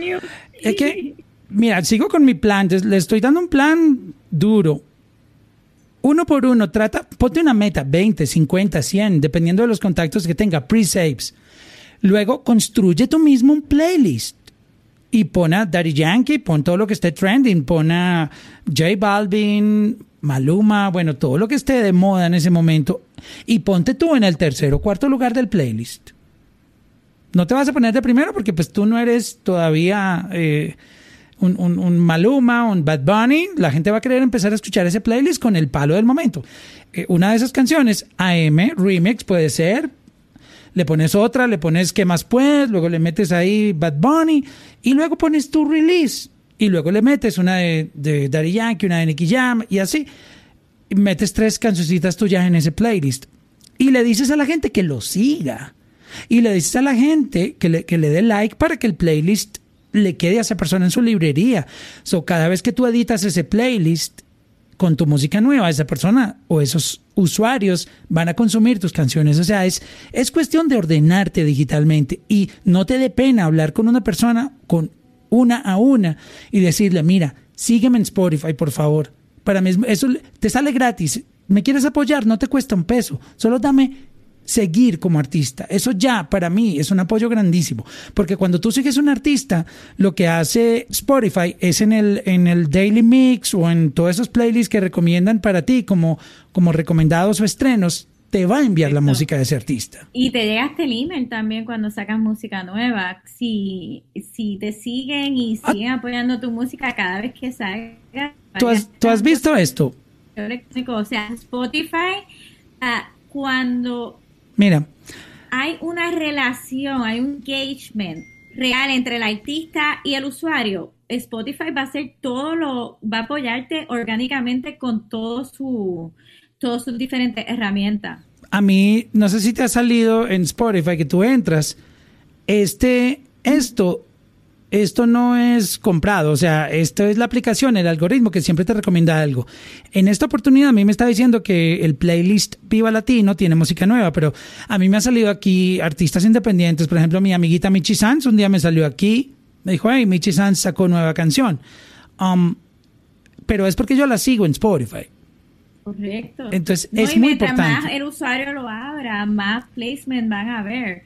Es que, mira, sigo con mi plan. Le estoy dando un plan duro. Uno por uno, trata, ponte una meta, 20, 50, 100, dependiendo de los contactos que tenga, pre-saves. Luego, construye tú mismo un playlist. Y pon a Daddy Yankee, pon todo lo que esté trending, pon a J Balvin, Maluma, bueno, todo lo que esté de moda en ese momento. Y ponte tú en el tercer o cuarto lugar del playlist. No te vas a poner de primero porque pues tú no eres todavía eh, un, un- Maluma, un Bad Bunny. La gente va a querer empezar a escuchar ese playlist con el palo del momento. Eh, una de esas canciones, AM, Remix, puede ser. Le pones otra, le pones ¿Qué más puedes? Luego le metes ahí Bad Bunny y luego pones tu release. Y luego le metes una de, de Daddy Yankee, una de Nicky Jam y así. Y metes tres cancioncitas tuyas en ese playlist. Y le dices a la gente que lo siga. Y le dices a la gente que le, que le dé like para que el playlist le quede a esa persona en su librería. So, cada vez que tú editas ese playlist con tu música nueva, esa persona o esos usuarios van a consumir tus canciones. O sea, es, es cuestión de ordenarte digitalmente y no te dé pena hablar con una persona, con una a una y decirle, mira, sígueme en Spotify, por favor. Para mí es- eso te sale gratis. ¿Me quieres apoyar? No te cuesta un peso. Solo dame seguir como artista. Eso ya para mí es un apoyo grandísimo, porque cuando tú sigues un artista, lo que hace Spotify es en el en el Daily Mix o en todos esos playlists que recomiendan para ti como como recomendados o estrenos, te va a enviar la música de ese artista. Y te llega este email también cuando sacas música nueva. Si, si te siguen y siguen apoyando tu música cada vez que salga. ¿Tú has, tú has visto esto? o sea, Spotify, ah, cuando Mira, hay una relación, hay un engagement real entre el artista y el usuario, Spotify va a hacer todo lo, va a apoyarte orgánicamente con todo su, todas sus diferentes herramientas. a mí, no sé si te ha salido en Spotify que tú entras, este, esto, esto no es comprado, o sea, esto es la aplicación, el algoritmo que siempre te recomienda algo. En esta oportunidad a mí me está diciendo que el playlist Viva Latino tiene música nueva, pero a mí me ha salido aquí artistas independientes, por ejemplo, mi amiguita Michi Sanz un día me salió aquí, me dijo, hey, Michi Sanz sacó nueva canción. Um, pero es porque yo la sigo en Spotify. Correcto. Entonces, No, es y muy importante. más el usuario lo abra, más placement van a ver.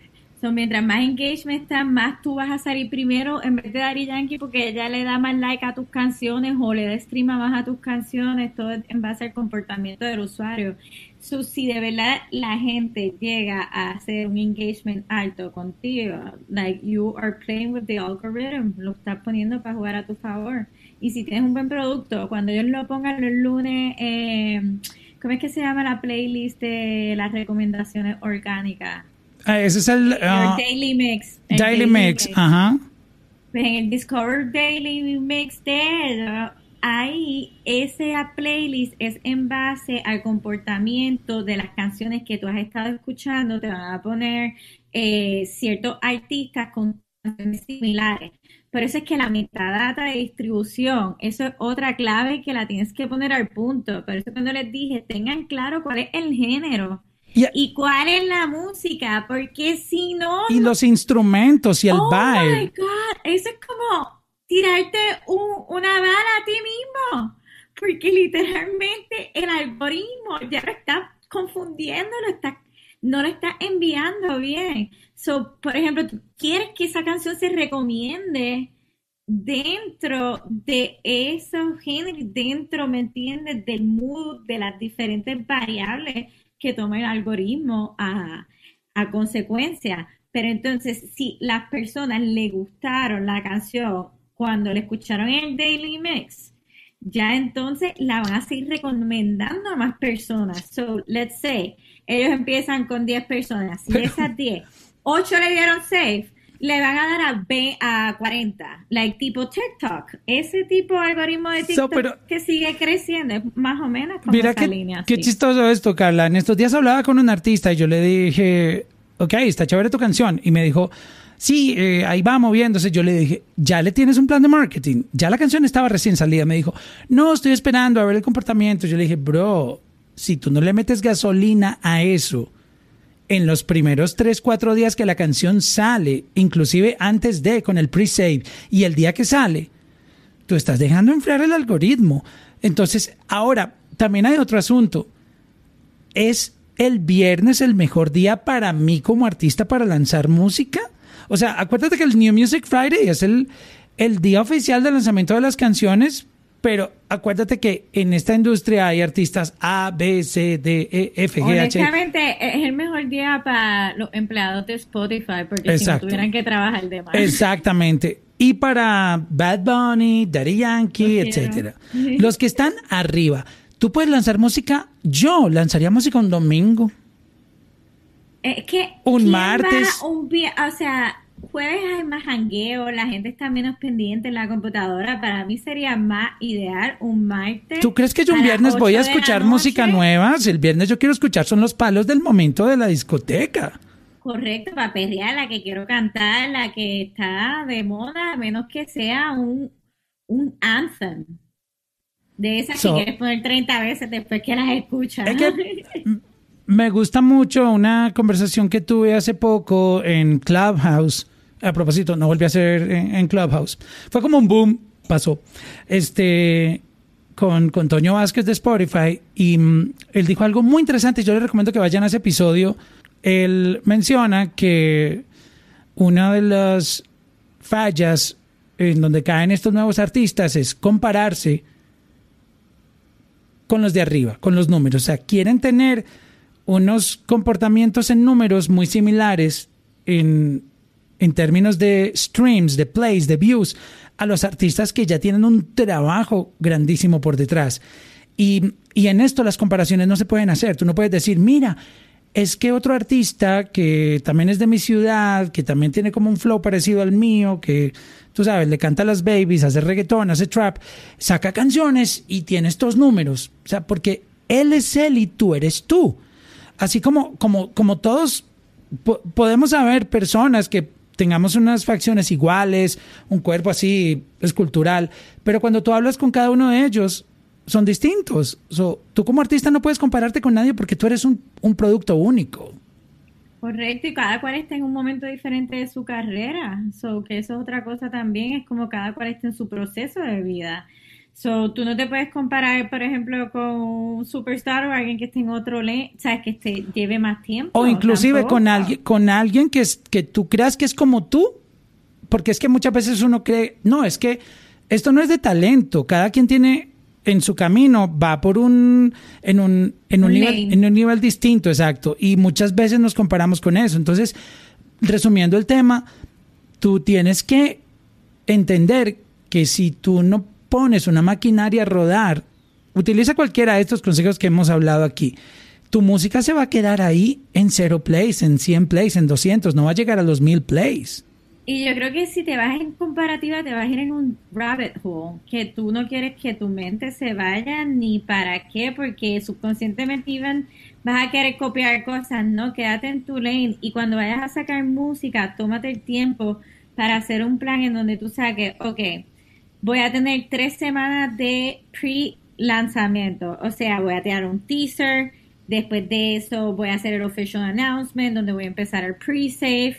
So, mientras más engagement está, más tú vas a salir primero en vez de Daddy Yankee porque ella le da más like a tus canciones o le da stream más a tus canciones, todo en base al comportamiento del usuario. So, si de verdad la gente llega a hacer un engagement alto contigo, like you are playing with the algorithm, lo estás poniendo para jugar a tu favor. Y si tienes un buen producto, cuando ellos lo pongan los lunes, eh, ¿cómo es que se llama la playlist de las recomendaciones orgánicas? Ah, ese es el... El ah, Daily Mix. el Daily Mix, ajá. Pues en el Discover Daily Mix de ahí esa playlist es en base al comportamiento de las canciones que tú has estado escuchando. Te van a poner eh, ciertos artistas con canciones similares. Por eso es que la metadata de distribución, eso es otra clave que la tienes que poner al punto. Por eso cuando les dije, tengan claro cuál es el género Y, y cuál es la música, porque si no, y los instrumentos y el oh my. God, eso es como tirarte un- una bala a ti mismo, porque literalmente el algoritmo ya lo está confundiendo, lo está, no lo está enviando bien. So, por ejemplo, tú quieres que esa canción se recomiende dentro de esos géneros, dentro, ¿me entiendes?, del mood, de las diferentes variables que toma el algoritmo a, a consecuencia. Pero entonces, si las personas le gustaron la canción cuando la escucharon en el Daily Mix, ya entonces la van a seguir recomendando a más personas. So, let's say, ellos empiezan con 10 personas. Si esas 10, 8 le dieron safe, le van a dar a, B, a 40, like tipo TikTok. Ese tipo de algoritmo de TikTok que sigue creciendo, es más o menos como mira esa línea. Qué chistoso esto, Carla. En estos días hablaba con un artista y yo le dije, ok, está chévere tu canción. Y me dijo, sí, eh, ahí va moviéndose. Yo le dije, ¿ya le tienes un plan de marketing? Ya la canción estaba recién salida. Me dijo, no, estoy esperando a ver el comportamiento. Yo le dije, bro, si tú no le metes gasolina a eso en los primeros 3, 4 días que la canción sale, inclusive antes de, con el pre-save, y el día que sale, tú estás dejando enfriar el algoritmo. Entonces, ahora, también hay otro asunto. ¿Es el viernes el mejor día para mí como artista para lanzar música? O sea, acuérdate que el New Music Friday es el, el día oficial del lanzamiento de las canciones, pero acuérdate que en esta industria hay artistas A, B, C, D, E, F, G, H. Honestamente, es el mejor día para los empleados de Spotify, porque si no tuvieran que trabajar de más. Exactamente. Y para Bad Bunny, Daddy Yankee, etcétera. Los que están arriba. Tú puedes lanzar música, yo lanzaría música un domingo. Es que un martes. un o sea, jueves hay más jangueo, la gente está menos pendiente en la computadora. Para mí sería más ideal un martes. ¿Tú crees que yo un viernes voy a escuchar música nueva? el viernes yo quiero escuchar son los palos del momento de la discoteca. Correcto, para perrear, la que quiero cantar, la que está de moda, a menos que sea un, un anthem. De esas que quieres poner 30 veces después que las escuchas. me gusta mucho una conversación que tuve hace poco en Clubhouse. A propósito, no volví a hacer en, Clubhouse. Fue como un boom, pasó. Este, con, con Toño Vázquez de Spotify y mm, él dijo algo muy interesante. Yo le recomiendo que vayan a ese episodio. Él menciona que una de las fallas en donde caen estos nuevos artistas es compararse con los de arriba, con los números. O sea, quieren tener unos comportamientos en números muy similares en, en términos de streams, de plays, de views, a los artistas que ya tienen un trabajo grandísimo por detrás. Y, y en esto las comparaciones no se pueden hacer. Tú no puedes decir, mira, es que otro artista que también es de mi ciudad, que también tiene como un flow parecido al mío, que tú sabes, le canta a las babies, hace reggaetón, hace trap, saca canciones y tiene estos números. O sea, porque él es él y tú eres tú así como, como, como todos podemos haber personas que tengamos unas facciones iguales, un cuerpo así escultural, pero cuando tú hablas con cada uno de ellos, son distintos. tú como artista no puedes compararte con nadie porque tú eres un, un producto único. Correcto, y cada cual está en un momento diferente de su carrera. So, que eso es otra cosa también, es como cada cual está en su proceso de vida. So, tú no te puedes comparar, por ejemplo, con un superstar o alguien que esté en otro lane, sabes, que esté, lleve más tiempo. O inclusive con alguien, con alguien que, es, que tú creas que es como tú, porque es que muchas veces uno cree, no, es que esto no es de talento, cada quien tiene en su camino, va por un, en un, en un, nivel, en un nivel distinto, exacto, y muchas veces nos comparamos con eso. Entonces, resumiendo el tema, tú tienes que entender que si tú no pones una maquinaria a rodar, utiliza cualquiera de estos consejos que hemos hablado aquí. Tu música se va a quedar ahí en cero plays, en 100 plays, en 200, no va a llegar a los mil plays. Y yo creo que si te vas en comparativa, te vas a ir en un rabbit hole, que tú no quieres que tu mente se vaya ni para qué, porque subconscientemente iban, vas a querer copiar cosas, ¿no? Quédate en tu lane y cuando vayas a sacar música, tómate el tiempo para hacer un plan en donde tú saques, ok, voy a tener tres semanas de pre-lanzamiento. O sea, voy a tener un teaser. Después de eso voy a hacer el official announcement donde voy a empezar el pre-save.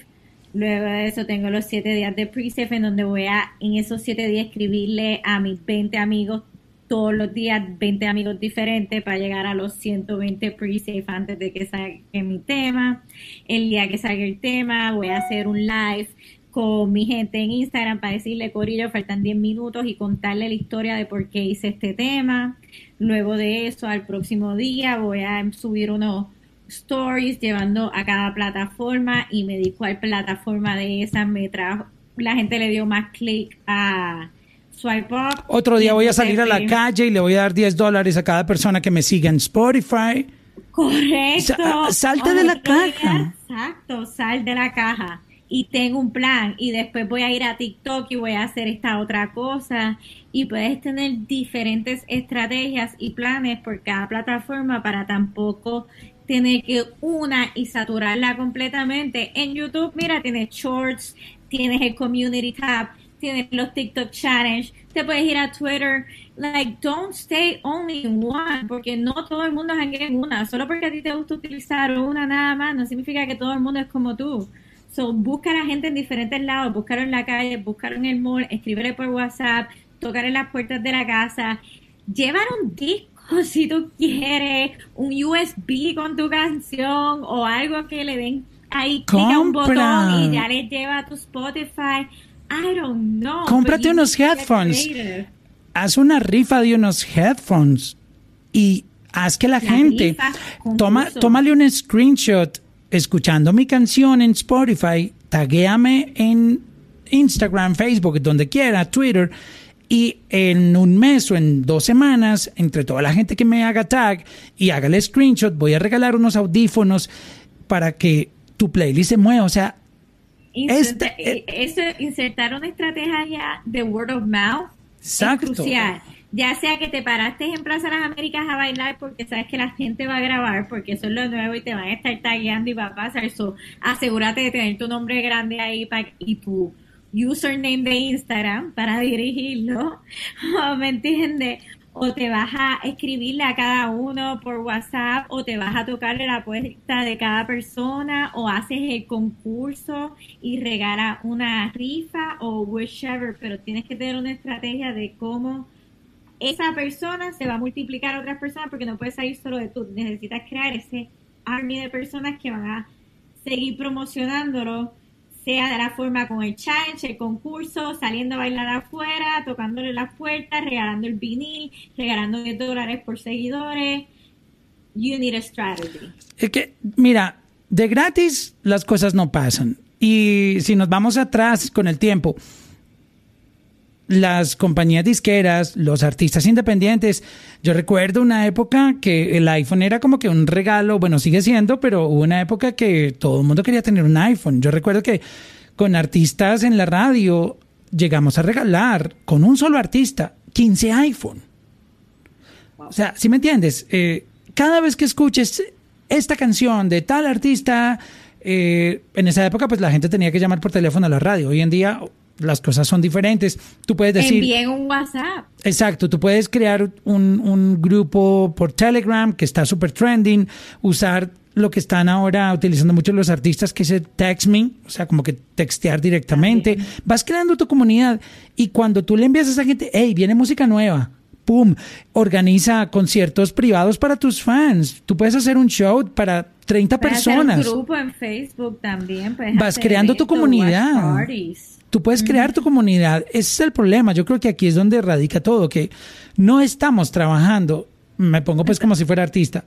Luego de eso tengo los siete días de pre-save en donde voy a en esos siete días escribirle a mis 20 amigos todos los días 20 amigos diferentes para llegar a los 120 pre-save antes de que salga mi tema. El día que salga el tema voy a hacer un live con mi gente en Instagram para decirle, Corillo, faltan 10 minutos y contarle la historia de por qué hice este tema. Luego de eso, al próximo día voy a subir unos stories llevando a cada plataforma y me di cuál plataforma de esas me trajo. La gente le dio más clic a Swipe Up. Otro día voy a salir a la entonces, calle y le voy a dar 10 dólares a cada persona que me siga en Spotify. Correcto. Sa- salte de la caja. Exacto, sal de la caja. Y tengo un plan. Y después voy a ir a TikTok y voy a hacer esta otra cosa. Y puedes tener diferentes estrategias y planes por cada plataforma para tampoco tener que una y saturarla completamente. En YouTube, mira, tienes shorts, tienes el community tab, tienes los TikTok challenge, te puedes ir a Twitter. Like, don't stay only in one, porque no todo el mundo janguea en una. Solo porque a ti te gusta utilizar una nada más, no significa que todo el mundo es como tú. So, busca a la gente en diferentes lados, búscalo en la calle, búscalo en el mall, escríbele por WhatsApp, tocar en las puertas de la casa, llevar un disco si tú quieres, un USB con tu canción o algo que le den ahí, clic a un botón y ya le lleva a tu Spotify. I don't know. Cómprate unos headphones. Haz una rifa de unos headphones y haz que la, gente toma, tómale un screenshot escuchando mi canción en Spotify, taguéame en Instagram, Facebook, donde quiera, Twitter, y en un mes o en dos semanas, entre toda la gente que me haga tag y haga el screenshot, voy a regalar unos audífonos para que tu playlist se mueva. O sea, Inserta- Este- eh, eso, insertar una estrategia de word of mouth Exacto. es crucial. Ya sea que te paraste en Plaza las Américas a bailar porque sabes que la gente va a grabar, porque eso es lo nuevo y te van a estar tagueando y va a pasar eso. Asegúrate de tener tu nombre grande ahí pa- y tu username de Instagram para dirigirlo. ¿Me entiendes? O te vas a escribirle a cada uno por WhatsApp, o te vas a tocarle la puerta de cada persona, o haces el concurso y regala una rifa o whichever, pero tienes que tener una estrategia de cómo esa persona se va a multiplicar a otras personas porque no puedes salir solo de tú. Necesitas crear ese army de personas que van a seguir promocionándolo, sea de la forma con el challenge, el concurso, saliendo a bailar afuera, tocándole las puertas, regalando el vinil, regalando 10 dólares por seguidores. You need a strategy. Es que, mira, de gratis las cosas no pasan. Y si nos vamos atrás con el tiempo, las compañías disqueras, los artistas independientes, yo recuerdo una época que el iPhone era como que un regalo, bueno, sigue siendo, pero hubo una época que todo el mundo quería tener un iPhone. Yo recuerdo que con artistas en la radio llegamos a regalar con un solo artista 15 iPhone. O sea, si me entiendes, Eh, cada vez que escuches esta canción de tal artista, eh, en esa época pues la gente tenía que llamar por teléfono a la radio. Hoy en día las cosas son diferentes. Tú puedes decir... Envíen un WhatsApp. Exacto, tú puedes crear un, un grupo por Telegram que está súper trending, usar lo que están ahora utilizando mucho los artistas, que es el text me, o sea, como que textear directamente. Vas creando tu comunidad y cuando tú le envías a esa gente, hey, viene música nueva, pum, organiza conciertos privados para tus fans. Tú puedes hacer un show para 30 Puedes hacer personas. un grupo en Facebook también. Vas creando tu comunidad. watch parties. Tú puedes crear tu comunidad. Ese es el problema. Yo creo que aquí es donde radica todo, que no estamos trabajando, me pongo pues como si fuera artista,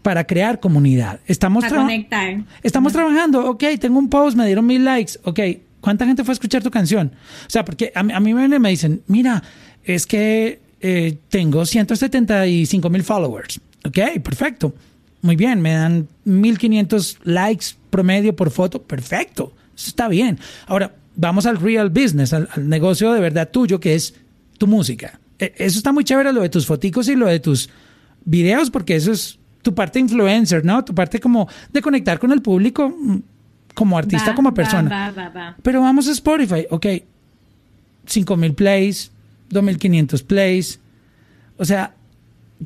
para crear comunidad. Estamos, conectar. estamos trabajando, ok, tengo un post, me dieron mil likes, ok, ¿cuánta gente fue a escuchar tu canción? O sea, porque a, mí- a mí me, me dicen, mira, es que eh, tengo 175 mil followers. Ok, perfecto. Muy bien, me dan 1500 likes promedio por foto. Perfecto, eso está bien. Ahora, vamos al real business, al, al negocio de verdad tuyo, que es tu música. E- Eso está muy chévere, lo de tus foticos y lo de tus videos, porque eso es tu parte influencer, ¿no? Tu parte como de conectar con el público mm, como artista, Va, como persona. va, va, va. Pero vamos a Spotify, ok. 5000 plays, 2500 plays. O sea,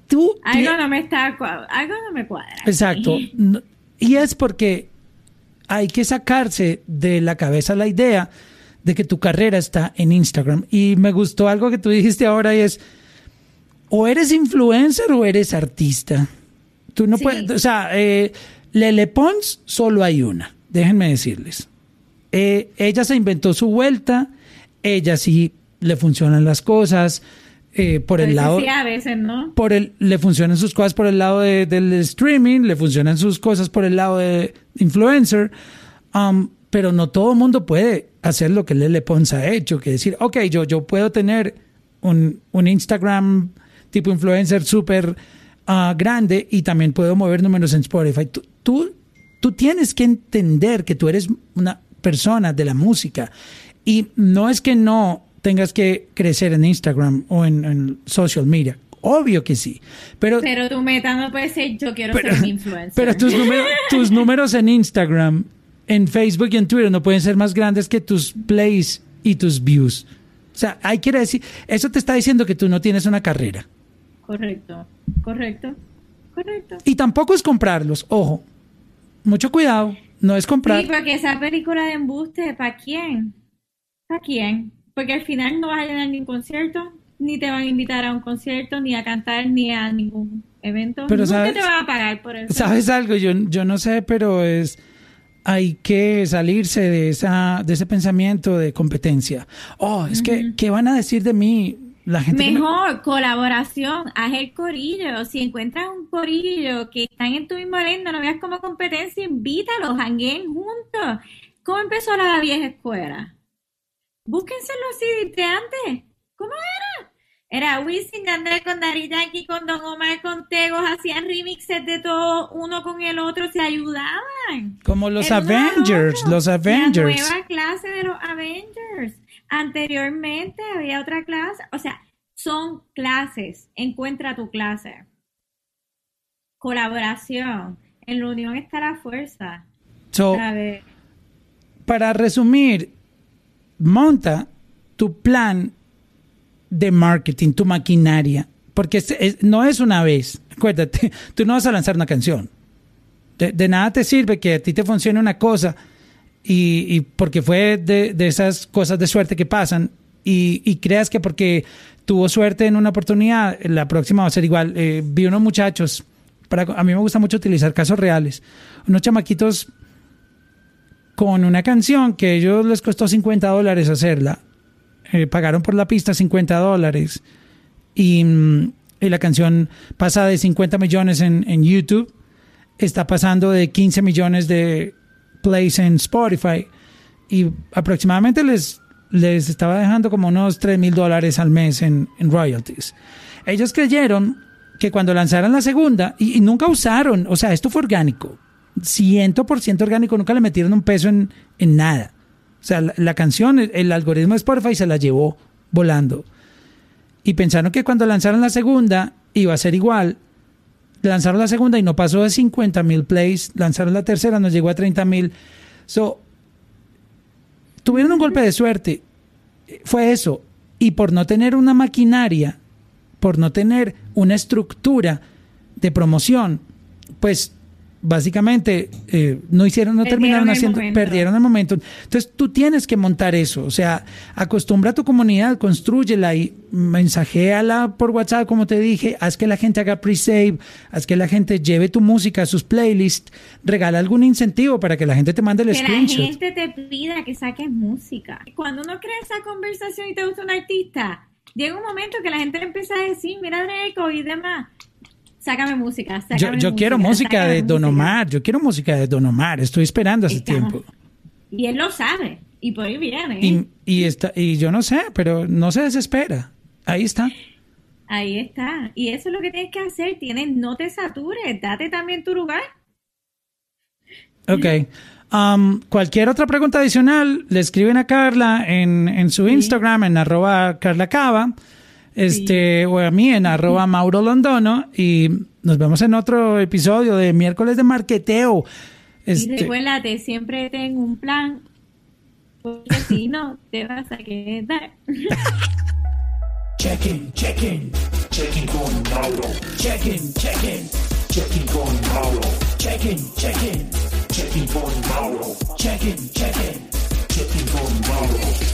tú. Algo no me está, algo no me cuadra. Exacto. Y es porque hay que sacarse de la cabeza la idea de que tu carrera está en Instagram. Y me gustó algo que tú dijiste ahora y es, o eres influencer o eres artista. Tú no Sí. puedes, o sea, eh, Lele Pons solo hay una, déjenme decirles. eh, ella se inventó su vuelta, ella sí le funcionan las cosas. Eh, por A el lado sí, a veces no. por el, le funcionan sus cosas por el lado de- del streaming, le funcionan sus cosas por el lado de influencer, um, pero no todo el mundo puede hacer lo que Lele Pons ha hecho, que decir, ok, yo, yo puedo tener un, un Instagram tipo influencer súper ah, grande y también puedo mover números en Spotify. Tú, tú, tú tienes que entender que tú eres una persona de la música y no es que no tengas que crecer en Instagram o en, en social media. Obvio que sí. Pero, Pero tu meta no puede ser yo quiero pero, ser un influencer. pero tus, números, tus números en Instagram, en Facebook y en Twitter no pueden ser más grandes que tus plays y tus views. O sea, hay quiere decir, eso te está diciendo que tú no tienes una carrera. Correcto, correcto, correcto. Y tampoco es comprarlos, ojo. Mucho cuidado, no es comprar. Sí, porque esa película de embuste, ¿para quién? ¿Para quién? Porque al final no vas a llenar ningún concierto, ni te van a invitar a un concierto, ni a cantar, ni a ningún evento. Pero Nunca sabes- te van a pagar por eso. ¿Sabes algo? Yo, yo no sé, pero es hay que salirse de esa de ese pensamiento de competencia. Oh, es que ¿qué van a decir de mí la gente? me- Mejor colaboración, haz el corillo. Si encuentras un corillo que están en tu mismo lendo, no veas como competencia, invítalos, hanguen juntos. ¿Cómo empezó la vieja escuela? Búsquense los CDs de antes. ¿Cómo era? Era Wisin, Andrés con Dari Yankee, con Don Omar, con Tegos, hacían remixes de todo, uno con el otro, se ayudaban. Como los El Avengers, los Avengers. La nueva clase de los Avengers. Anteriormente había otra clase. O sea, son clases. Encuentra tu clase. Colaboración. En la unión está la fuerza. So, para resumir, monta tu plan de marketing, tu maquinaria, porque no es una vez. Acuérdate, tú no vas a lanzar una canción. De, nada te sirve que a ti te funcione una cosa y, porque fue de, esas cosas de suerte que pasan y, creas que porque tuvo suerte en una oportunidad, la próxima va a ser igual. Eh, vi unos muchachos, a mí me gusta mucho utilizar casos reales, unos chamaquitos con una canción que a ellos les costó 50 dólares hacerla. Eh, pagaron por la pista 50 dólares. Y, mm, y la canción pasa de 50 millones en, YouTube. Está pasando de 15 millones de plays en Spotify. Y aproximadamente les, les estaba dejando como unos 3 mil dólares al mes en, royalties. Ellos creyeron que cuando lanzaran la segunda, y nunca usaron, o sea, esto fue orgánico, 100% orgánico, nunca le metieron un peso en, en nada. O sea, la, canción, el, el algoritmo de Spotify se la llevó volando. Y pensaron que cuando lanzaron la segunda iba a ser igual. Lanzaron la segunda y no pasó de 50 mil plays. Lanzaron la tercera, nos llegó a 30 mil. So, tuvieron un golpe de suerte. Fue eso. Y por no tener una maquinaria, por no tener una estructura de promoción, pues básicamente eh, no hicieron, no Perdieron terminaron haciendo, momento. perdieron el momento. Entonces tú tienes que montar eso, o sea, acostumbra a tu comunidad, construyela y mensajéala por WhatsApp, como te dije, haz que la gente haga pre-save, haz que la gente lleve tu música a sus playlists, regala algún incentivo para que la gente te mande el Que la screenshot. gente te pida que saques música. Cuando uno crea esa conversación y te gusta un artista, llega un momento que la gente le empieza a decir, mira Draco y demás, sácame música, Yo, sácame yo quiero música de Don música". Omar, yo quiero música de Don Omar, estoy esperando hace Estamos- tiempo. Y él lo sabe, y por ahí viene. ¿eh? Y, y, está, y yo no sé, pero no se desespera. Ahí está. Ahí está. Y eso es lo que tienes que hacer. Tienes, no te satures, date también tu lugar. Ok. Um, cualquier otra pregunta adicional, le escriben a Carla en, en su Instagram, en arroba Carla Este, o a mí en arroba Mauro Londono, y nos vemos en otro episodio de miércoles de marqueteo. Y Este, recuérdate, siempre ten un plan, porque si no, te vas a quedar. Check-in, check-in, check-in con Mauro. Check-in, check-in, check-in con Mauro. Check-in, check-in, check-in con Mauro. Check-in, check-in, check-in con Mauro.